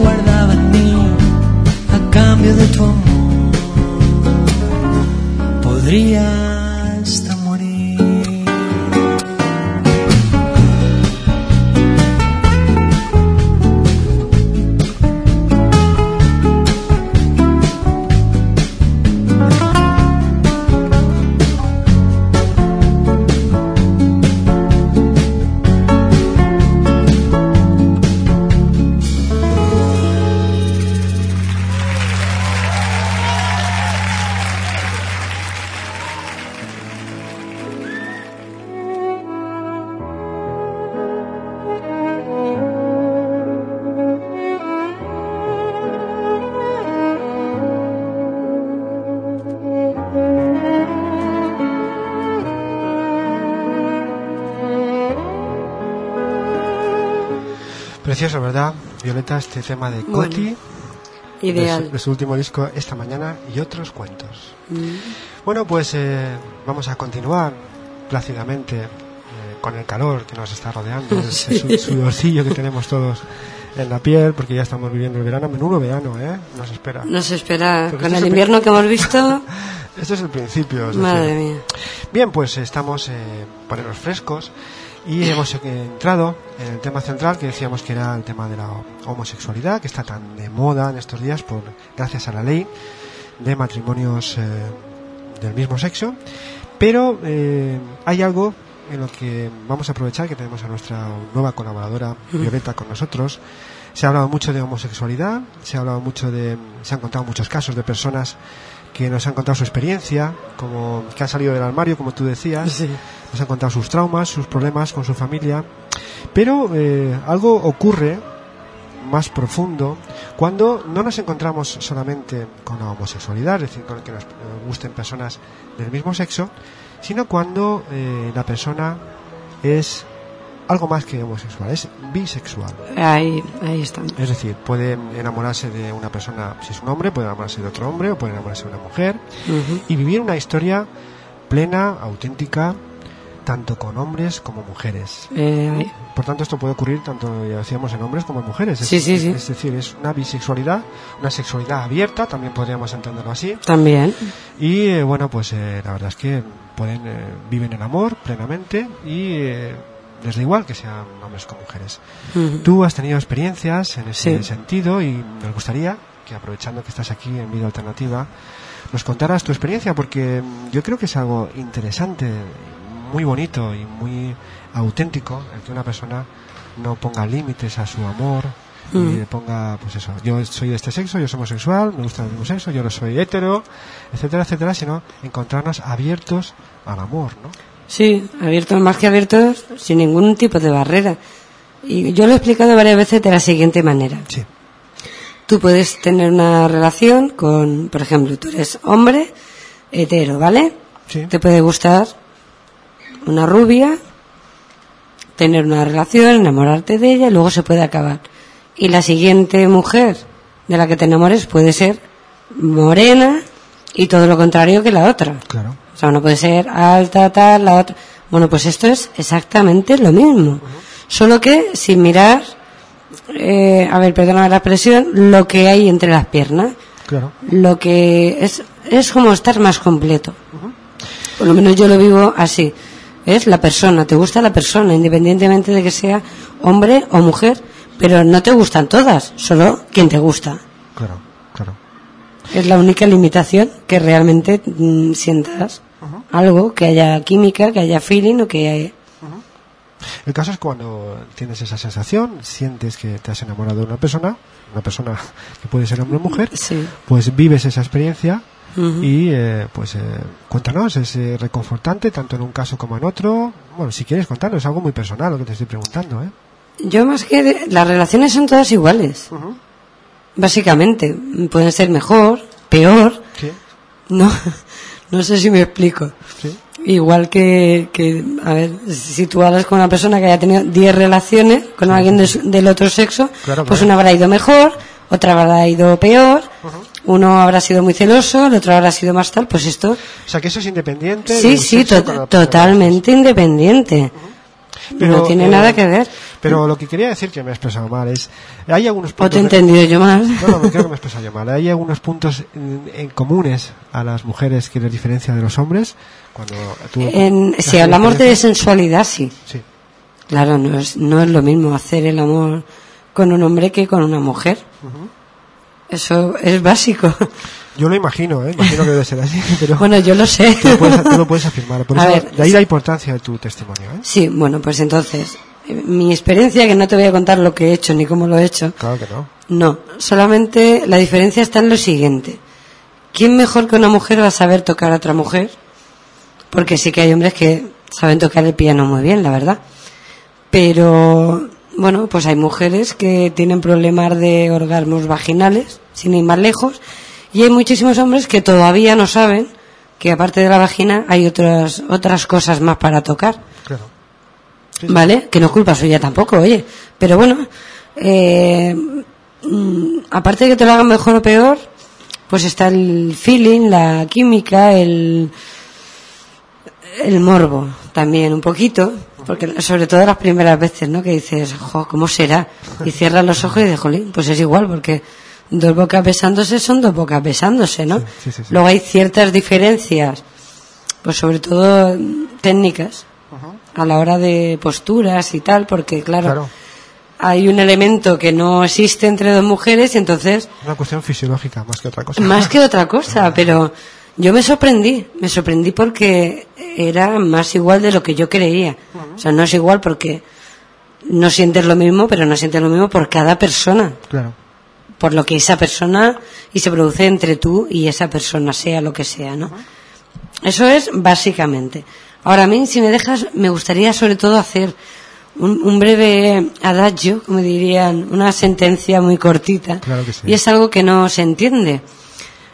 Violeta, este tema de Bueno, Coti, Ideal. de, su, de su último disco Esta Mañana y otros cuentos. Mm. Bueno, pues eh, vamos a continuar plácidamente eh, con el calor que nos está rodeando, ese su- sudorcillo que tenemos todos en la piel, porque ya estamos viviendo el verano, menudo verano, ¿eh? Nos espera. Nos espera, Porque con este es el invierno que hemos visto, Esto es el principio. es madre decir, mía. Bien, pues estamos eh, ponernos frescos y hemos entrado en el tema central que decíamos que era el tema de la homosexualidad, que está tan de moda en estos días por gracias a la ley de matrimonios eh, del mismo sexo. Pero eh, hay algo en lo que vamos a aprovechar que tenemos a nuestra nueva colaboradora Violeta con nosotros. Se ha hablado mucho de homosexualidad, se ha hablado mucho de, se han contado muchos casos de personas que nos han contado su experiencia, como que han salido del armario, como tú decías, nos han contado sus traumas, sus problemas con su familia, pero eh, algo ocurre más profundo cuando no nos encontramos solamente con la homosexualidad, es decir, con que nos eh, gusten personas del mismo sexo, sino cuando eh, la persona es algo más que homosexual, es bisexual. Ahí, ahí estamos. Es decir, puede enamorarse de una persona, si es un hombre, puede enamorarse de otro hombre o puede enamorarse de una mujer y vivir una historia plena, auténtica tanto con hombres como mujeres. Eh, Por tanto, esto puede ocurrir tanto, ya decíamos, en hombres como en mujeres. Es, Sí, sí, sí. es decir, es una bisexualidad, una sexualidad abierta, también podríamos entenderlo así. también. Y eh, bueno, pues eh, la verdad es que pueden eh, viven el amor plenamente y eh, les da igual que sean hombres como mujeres. Ujú. Tú has tenido experiencias en ese Sí. sentido y nos gustaría que aprovechando que estás aquí en Vida Alternativa nos contaras tu experiencia porque yo creo que es algo interesante, muy bonito y muy auténtico el que una persona no ponga límites a su amor y le ponga pues eso, yo soy de este sexo, yo soy homosexual, me gusta el mismo sexo, yo no soy hetero, etcétera, etcétera, sino encontrarnos abiertos al amor, ¿no? Sí, abiertos más que abiertos, sin ningún tipo de barrera. Y yo lo he explicado varias veces de la siguiente manera. Sí, Tú puedes tener una relación con, por ejemplo, tú eres hombre hetero, ¿vale? sí, Te puede gustar una rubia, tener una relación, enamorarte de ella y luego se puede acabar. Y la siguiente mujer de la que te enamores puede ser morena y todo lo contrario que la otra. claro. O sea, uno puede ser alta, tal, la otra. Bueno, pues esto es exactamente lo mismo. Solo que sin mirar, eh, a ver, perdóname la expresión, lo que hay entre las piernas. Claro. Lo que es, es como estar más completo. Por lo menos yo lo vivo así. Es la persona, te gusta la persona, independientemente de que sea hombre o mujer, pero no te gustan todas, solo quien te gusta. Claro, claro. Es la única limitación que realmente mm, sientas algo, que haya química, que haya feeling o que haya... El caso es cuando tienes esa sensación, sientes que te has enamorado de una persona, una persona que puede ser hombre o mujer, Sí. pues vives esa experiencia y eh, pues eh, cuéntanos, es eh, reconfortante tanto en un caso como en otro. Bueno, si quieres contarnos, es algo muy personal lo que te estoy preguntando, ¿eh? Yo más que... de- las relaciones son todas iguales, básicamente. Pueden ser mejor, peor, Sí, no, no sé si me explico. sí, Igual que, que, a ver, si tú hablas con una persona que haya tenido 10 relaciones con alguien de su- del otro sexo, Claro, pues una habrá ido mejor, otra habrá ido peor, uno habrá sido muy celoso, el otro habrá sido más tal, pues esto, O sea, que eso es independiente. sí, sí, to- totalmente independiente. Pero, no tiene eh, nada que ver. Pero lo que quería decir que me he expresado mal es, hay algunos O puntos... te he entendido yo mal. No, no, creo que me he expresado yo mal. Hay algunos puntos en, en comunes a las mujeres que les diferencia de los hombres. Cuando tú En- si hablamos de sensualidad, sí. Sí, Claro, no es, no es lo mismo hacer el amor con un hombre que con una mujer. Eso es básico. yo lo imagino, ¿eh? imagino que debe ser así, pero Bueno, yo lo sé. tú, lo puedes, tú lo puedes afirmar. Por A eso, ver, de ahí la importancia de tu testimonio. ¿eh? Sí, bueno, pues entonces, mi experiencia, que no te voy a contar lo que he hecho ni cómo lo he hecho, Claro que no. no, solamente la diferencia está en lo siguiente. ¿Quién mejor que una mujer va a saber tocar a otra mujer? Porque sí que hay hombres que saben tocar el piano muy bien, la verdad. Pero, bueno, pues hay mujeres que tienen problemas de orgasmos vaginales, sin ir más lejos, y hay muchísimos hombres que todavía no saben que aparte de la vagina hay otras, otras cosas más para tocar. Claro. ¿Vale? Que no es culpa suya tampoco, oye. Pero bueno, eh, mm, aparte de que te lo hagan mejor o peor, pues está el feeling, la química, el, el morbo también un poquito, porque sobre todo las primeras veces, ¿no? Que dices, jo, ¿cómo será? Y cierras los ojos y dices, jolín, pues es igual, porque dos bocas besándose son dos bocas besándose, ¿no? Sí, sí, sí, sí. Luego hay ciertas diferencias, pues sobre todo técnicas, a la hora de posturas y tal, porque claro, Claro. hay un elemento que no existe entre dos mujeres y entonces Una cuestión fisiológica más que otra cosa. más que otra cosa, pero yo me sorprendí, me sorprendí porque era más igual de lo que yo creía. O sea, no es igual porque no sientes lo mismo, pero no sientes lo mismo por cada persona, Claro. por lo que esa persona y se produce entre tú y esa persona, sea lo que sea, ¿no? Eso es básicamente. Ahora a mí, si me dejas, me gustaría sobre todo hacer un, un breve adagio, como dirían, una sentencia muy cortita. Claro que sí. Y es algo que no se entiende.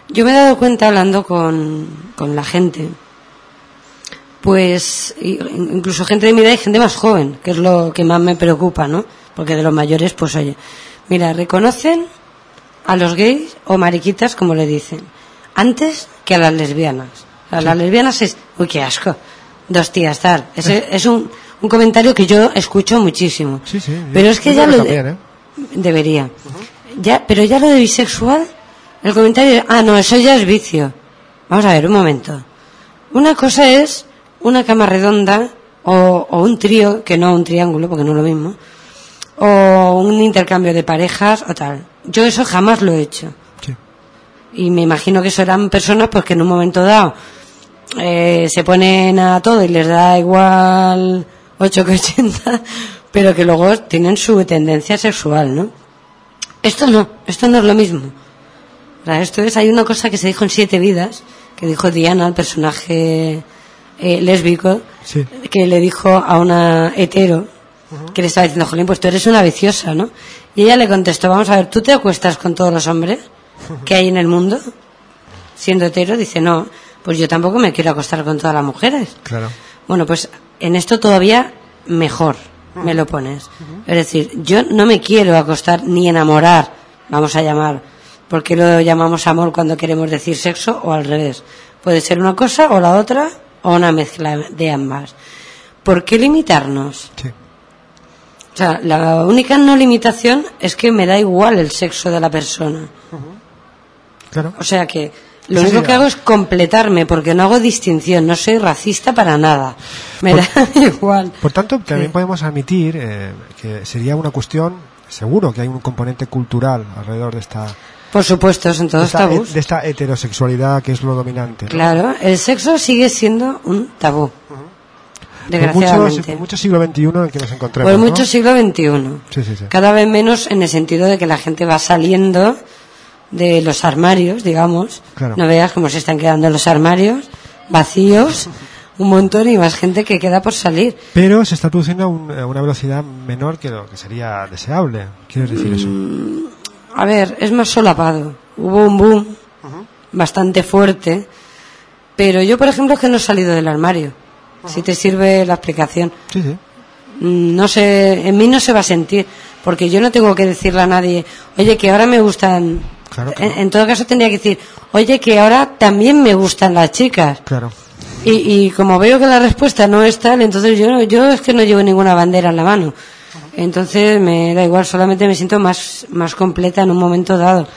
Yo me he dado cuenta hablando con, con la gente, pues incluso gente de mi edad y gente más joven, que es lo que más me preocupa, ¿no? Porque de los mayores, pues oye, mira, reconocen a los gays o mariquitas, como le dicen, antes que a las lesbianas. A las lesbianas es, uy, qué asco. Dos tías, tal. Es, es un, un comentario que yo escucho muchísimo. Sí, sí. yo- Pero es que ya lo... ¿eh? Debería. ya, pero ya lo de bisexual, el comentario... Ah, no, eso ya es vicio. Vamos a ver, un momento. Una cosa es una cama redonda o, o un trío, que no un triángulo, porque no es lo mismo, o un intercambio de parejas o tal. Yo eso jamás lo he hecho. Sí. Y me imagino que eso eran personas pues que en un momento dado eh, se ponen a todo y les da igual 8 que 80, pero que luego tienen su tendencia sexual, ¿no? Esto no, esto no es lo mismo. Sea, esto es, hay una cosa que se dijo en Siete Vidas, que dijo Diana, el personaje eh, lésbico, Sí. que le dijo a una hetero, que le estaba diciendo, Jolín, pues tú eres una viciosa, ¿no? Y ella le contestó, vamos a ver, ¿tú te acuestas con todos los hombres que hay en el mundo? Siendo hetero, dice, no, pues yo tampoco me quiero acostar con todas las mujeres. Claro. Bueno, pues en esto todavía mejor me lo pones. Es decir, yo no me quiero acostar ni enamorar, vamos a llamar, porque lo llamamos amor cuando queremos decir sexo o al revés. Puede ser una cosa o la otra o una mezcla de ambas. ¿Por qué limitarnos? Sí. O sea, la única no limitación es que me da igual el sexo de la persona. Claro. O sea que lo único que hago es completarme porque no hago distinción, no soy racista para nada. Me Por- da igual. Por tanto, también Sí. podemos admitir eh, que sería una cuestión, seguro que hay un componente cultural alrededor de esta, Por supuesto, son de todos esta, tabús. de esta heterosexualidad que es lo dominante. ¿no? Claro, el sexo sigue siendo un tabú. Desgraciadamente. por mucho siglo XXI en el que nos encontremos. Por ¿no? mucho siglo XXI. Sí, sí, sí. Cada vez menos en el sentido de que la gente va saliendo de los armarios, digamos. Claro. No veas cómo se están quedando los armarios vacíos, un montón y más gente que queda por salir. Pero se está produciendo a, un- a una velocidad menor que lo que sería deseable. ¿Quieres decir eso? Mm. A ver, es más solapado. Hubo un boom bastante fuerte, pero yo, por ejemplo, es que no he salido del armario. Si te sirve la explicación. Sí, sí. Mm, No sé, en mí no se va a sentir, porque yo no tengo que decirle a nadie, oye, que ahora me gustan. Claro, claro. En, en todo caso tendría que decir, oye, que ahora también me gustan las chicas. Claro. Y, y como veo que la respuesta no es tal, entonces yo, yo es que no llevo ninguna bandera en la mano. Entonces me da igual, solamente me siento más, más completa en un momento dado.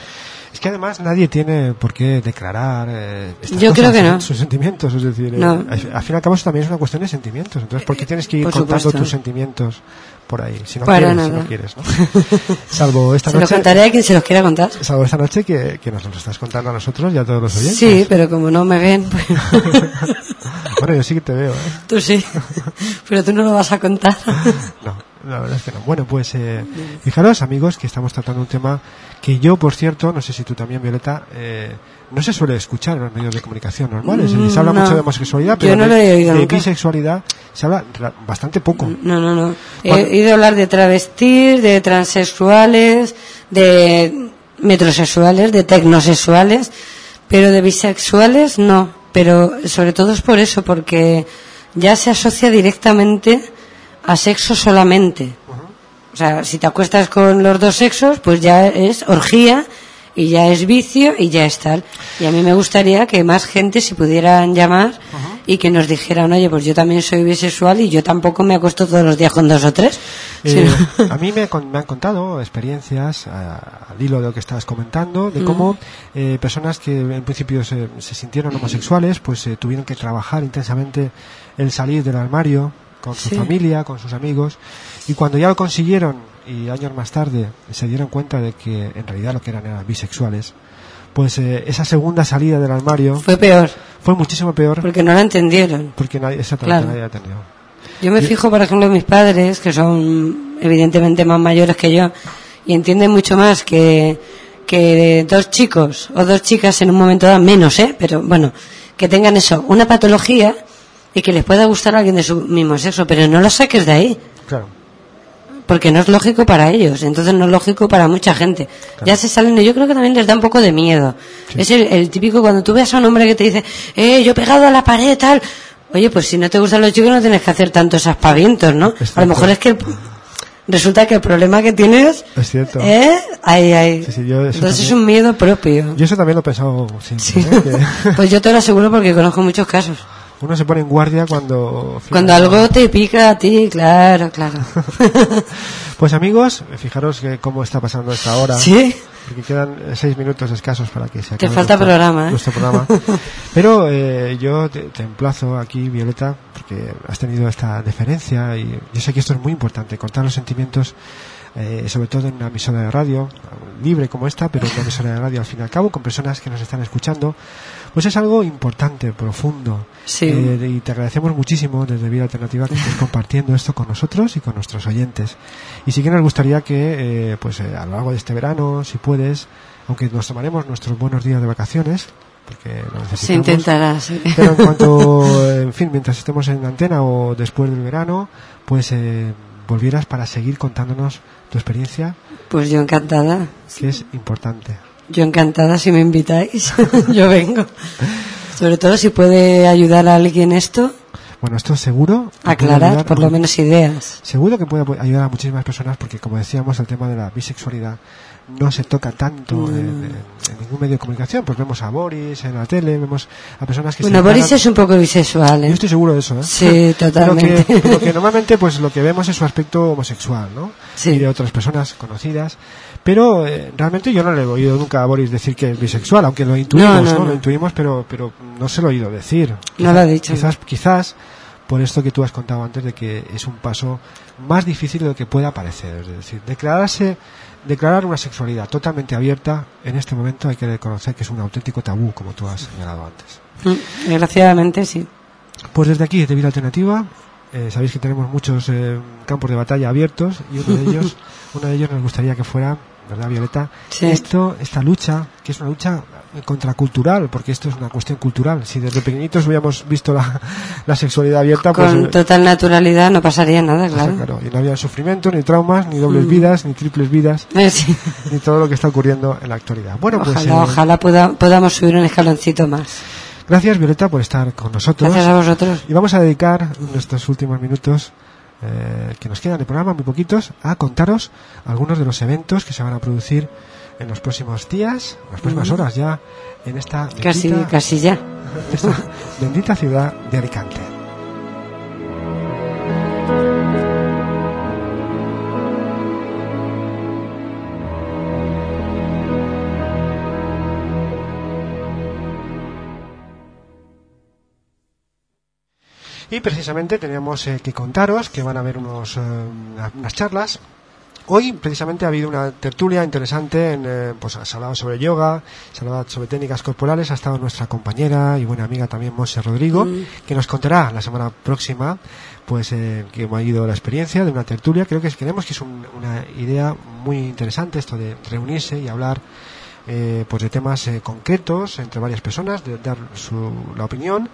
Es que además nadie tiene por qué declarar eh, estas Yo creo que no. sus sentimientos. Es decir, eh, No. al, al fin y al cabo eso también es una cuestión de sentimientos. Entonces, ¿por qué tienes que ir Por contando supuesto. tus sentimientos por ahí? Si no Para quieres, si nada. no quieres, ¿no? Salvo esta Se lo noche. contaré a quien se los quiera contar. Salvo esta noche que, que nos lo estás contando a nosotros y a todos los oyentes. Sí, pero como no me ven, pues Bueno, yo sí que te veo, ¿eh? tú sí. Pero tú no lo vas a contar. No, la verdad es que no. Bueno, pues eh, fijaros, amigos, que estamos tratando un tema que yo, por cierto, no sé si tú también, Violeta, eh, no se suele escuchar en los medios de comunicación normales. Mm, se habla no. mucho de homosexualidad, pero no de, bisexualidad se habla bastante poco. No, no, no. He oído hablar de travestis, de transexuales, de metrosexuales, de tecnosexuales, pero de bisexuales no. Pero sobre todo es por eso, porque ya se asocia directamente a sexo solamente. O sea, si te acuestas con los dos sexos, pues ya es orgía y ya es vicio y ya es tal. Y a mí me gustaría que más gente se pudieran llamar y que nos dijeran, oye, pues yo también soy bisexual y yo tampoco me acuesto todos los días con dos o tres. Eh, sino- a mí me, me han contado experiencias a- al hilo de lo que estabas comentando de cómo eh, personas que en principio se, se sintieron homosexuales pues eh, tuvieron que trabajar intensamente el salir del armario con su Sí. familia, con sus amigos y cuando ya lo consiguieron y años más tarde se dieron cuenta de que en realidad lo que eran eran bisexuales pues eh, esa segunda salida del armario Fue peor, fue muchísimo peor porque no la entendieron. porque nadie, exactamente Claro. nadie la atendió. Yo me fijo, por ejemplo, en mis padres, que son evidentemente más mayores que yo, y entienden mucho más que, que dos chicos o dos chicas en un momento dado, menos, ¿eh? Pero bueno, que tengan eso, una patología y que les pueda gustar a alguien de su mismo sexo, pero no lo saques de ahí, Claro. Porque no es lógico para ellos, entonces no es lógico para mucha gente. Ya se salen, yo creo que también les da un poco de miedo. Es el, el típico cuando tú ves a un hombre que te dice, eh, yo he pegado a la pared, tal. Oye, pues si no te gustan los chicos no tienes que hacer tantos aspavientos, ¿no? A lo mejor es que el- resulta que el problema que tienes, Es cierto. ¿eh? Ay, ay. Sí, sí, yo eso Entonces es un miedo propio. Yo eso también lo he pensado siempre. Sí. ¿eh? Pues yo te lo aseguro porque conozco muchos casos. Uno se pone en guardia cuando... Cuando algo te pica a ti, claro, claro. Pues amigos, fijaros que cómo está pasando esta hora. ¿Sí? Porque quedan seis minutos escasos para que se acabe. Te falta nuestro- programa, ¿eh? Nuestro programa. Pero eh, yo te, te emplazo aquí, Violeta, porque has tenido esta deferencia y yo sé que esto es muy importante, contar los sentimientos, eh, sobre todo en una emisora de radio, libre como esta, pero una emisora de radio al fin y al cabo, con personas que nos están escuchando, pues es algo importante, profundo. Sí. Eh, y te agradecemos muchísimo desde Vida Alternativa que estés compartiendo esto con nosotros y con nuestros oyentes. Y sí que nos gustaría que, eh, pues eh, a lo largo de este verano, si puedes, aunque nos tomaremos nuestros buenos días de vacaciones, porque lo necesitamos. Se intentará, sí. Pero en cuanto, en fin, mientras estemos en antena o después del verano, pues eh, volvieras para seguir contándonos tu experiencia, Pues yo encantada. que es importante. Yo encantada si me invitáis. yo vengo. Sobre todo si puede ayudar a alguien esto, Bueno, esto seguro. aclarar por lo menos ideas. Seguro que puede ayudar a muchísimas personas porque, como decíamos, el tema de la bisexualidad no se toca tanto Mm. en, ningún medio de comunicación. Pues vemos a Boris en la tele, vemos a personas que Bueno, se Boris es un poco bisexual, Yo ¿eh? estoy seguro de eso, ¿eh? Sí, totalmente. que, pero que normalmente pues lo que vemos es su aspecto homosexual, ¿no? Sí. Y de otras personas conocidas. Pero eh, realmente yo no le he oído nunca a Boris decir que es bisexual, aunque lo intuimos, No, ¿no? no, no. Lo intuimos, pero, pero no se lo he oído decir. No lo ha dicho. Quizás, quizás por esto que tú has contado antes de que es un paso más difícil de lo que pueda parecer. Es decir, declararse, declarar una sexualidad totalmente abierta en este momento hay que reconocer que es un auténtico tabú, como tú has señalado antes. Mm, Desgraciadamente, sí. Pues desde aquí, desde Vida Alternativa, eh, sabéis que tenemos muchos eh, campos de batalla abiertos y uno de ellos, uno de ellos nos gustaría que fuera, ¿verdad, Violeta? Sí. Esto, esta lucha, que es una lucha contracultural, porque esto es una cuestión cultural. Si desde pequeñitos hubiéramos visto la, la sexualidad abierta, pues Con eh, total naturalidad no pasaría nada, claro. claro, y no había sufrimiento, ni traumas, ni dobles Mm. vidas, ni triples vidas, Eh, sí. ni todo lo que está ocurriendo en la actualidad. Bueno, pues Ojalá, eh, ojalá poda- podamos subir un escaloncito más. gracias Violeta por estar con nosotros. Gracias a vosotros. Y vamos a dedicar nuestros últimos minutos eh, que nos quedan de programa, muy poquitos, a contaros algunos de los eventos que se van a producir en los próximos días, en las próximas horas ya, en esta Casi, bendita, casi ya. esta bendita ciudad de Alicante. Y precisamente teníamos eh, que contaros que van a haber unos, eh, una- unas charlas. Hoy precisamente ha habido una tertulia interesante, en, eh, pues se ha hablado sobre yoga, se ha hablado sobre técnicas corporales, ha estado nuestra compañera y buena amiga también Monse Rodrigo, que nos contará la semana próxima pues eh, que ha ido la experiencia de una tertulia. Creo que creemos que es un- una idea muy interesante esto de reunirse y hablar eh, pues de temas eh, concretos entre varias personas, de dar su, la opinión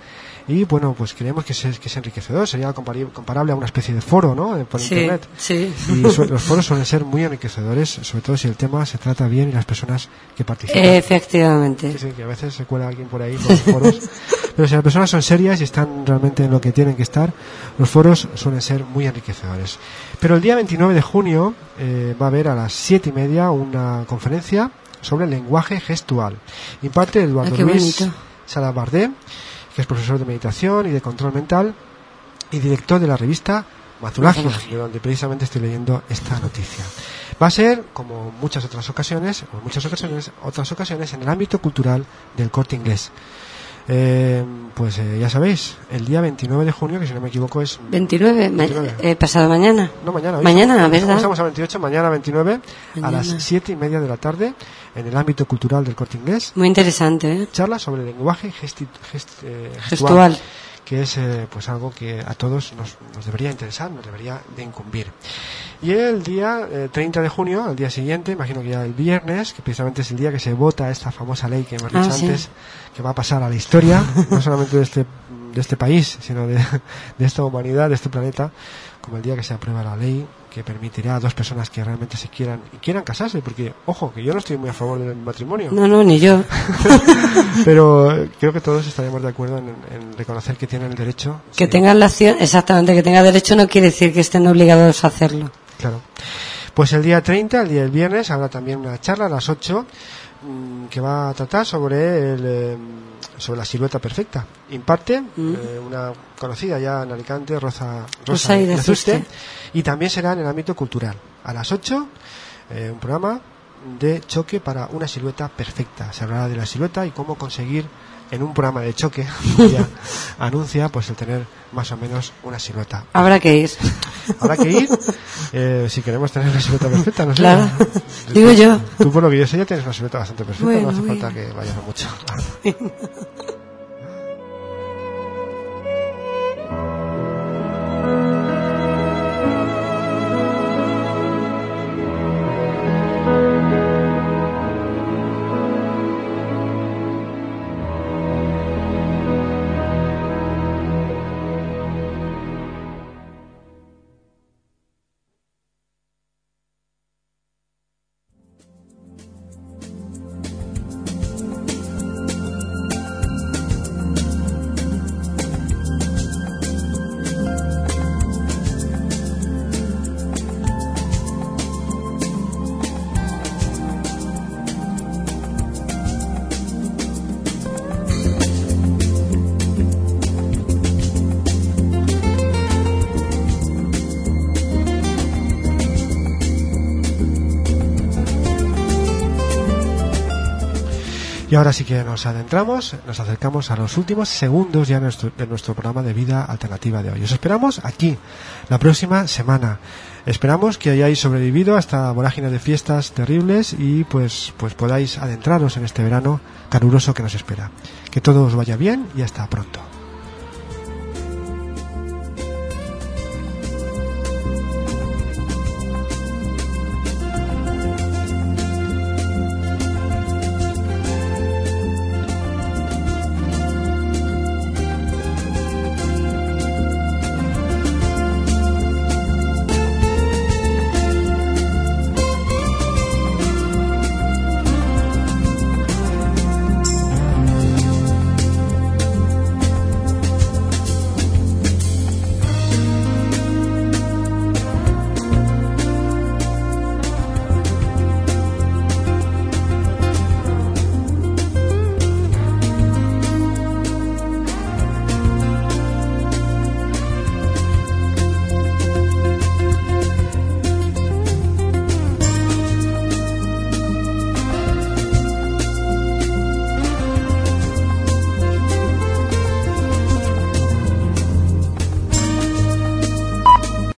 y bueno, pues creemos que es, que es enriquecedor, sería comparable a una especie de foro, ¿no? Eh, Por Sí, internet. sí. Y los foros suelen ser muy enriquecedores, sobre todo si el tema se trata bien y las personas que participan. Efectivamente. Sí, sí, que a veces se cuela alguien por ahí por los foros. Pero si las personas son serias y están realmente en lo que tienen que estar, los foros suelen ser muy enriquecedores. Pero el día 29 de junio eh, va a haber a las siete y media una conferencia sobre lenguaje gestual. Imparte Eduardo Ah, Luis. Salabardé, que es profesor de meditación y de control mental y director de la revista Mazulagia. de donde precisamente estoy leyendo esta noticia. Va a ser, como muchas otras ocasiones, o en muchas ocasiones, otras ocasiones, en el ámbito cultural del corte inglés. Eh, pues eh, ya sabéis, el día 29 de junio, que si no me equivoco es 29, ma- 29. eh, pasado mañana. no, mañana. hoy Mañana, ¿verdad? Estamos a 28, mañana 29, a Mañana. las 7 y media de la tarde, en el ámbito cultural del corte inglés. Muy interesante, ¿eh? Charla sobre el lenguaje gesti- gest- eh, Gestual. Que es eh, pues algo que a todos nos, nos debería interesar, nos debería de incumbir. Y el día eh, 30 de junio, al día siguiente, imagino que ya el viernes, que precisamente es el día que se vota esta famosa ley que hemos Ah, dicho sí. antes, que va a pasar a la historia, no solamente de este, de este país, sino de, de esta humanidad, de este planeta, como el día que se aprueba la ley que permitirá a dos personas que realmente se quieran y quieran casarse, porque, ojo, que yo no estoy muy a favor del matrimonio. No, no, ni yo. Pero eh, creo que todos estaríamos de acuerdo en, en reconocer que tienen el derecho. Que sí, tengan la acción, exactamente, que tenga derecho no quiere decir que estén obligados a hacerlo. Claro. Pues el día 30, el día del viernes, habrá también una charla a las 8. Mm, que va a tratar sobre el, eh, sobre la silueta perfecta. Imparte eh, una conocida ya en Alicante, Rosa, Rosa Rosa Azuste. y también será en el ámbito cultural. A las 8, eh, un programa de choque para una silueta perfecta. Se hablará de la silueta y cómo conseguir en un programa de choque, ya anuncia, pues el tener más o menos una silueta. Habrá que ir. Habrá que ir, eh, si queremos tener una silueta perfecta, no sé. Claro. Digo yo. Tú por lo que yo sé ya tienes una silueta bastante perfecta, Bueno, no hace falta que vayas a mucho. Y ahora sí que nos adentramos, nos acercamos a los últimos segundos ya de nuestro, programa de vida alternativa de hoy. Os esperamos aquí la próxima semana. Esperamos que hayáis sobrevivido a esta vorágine de fiestas terribles y pues, pues podáis adentraros en este verano caluroso que nos espera. Que todo os vaya bien y hasta pronto.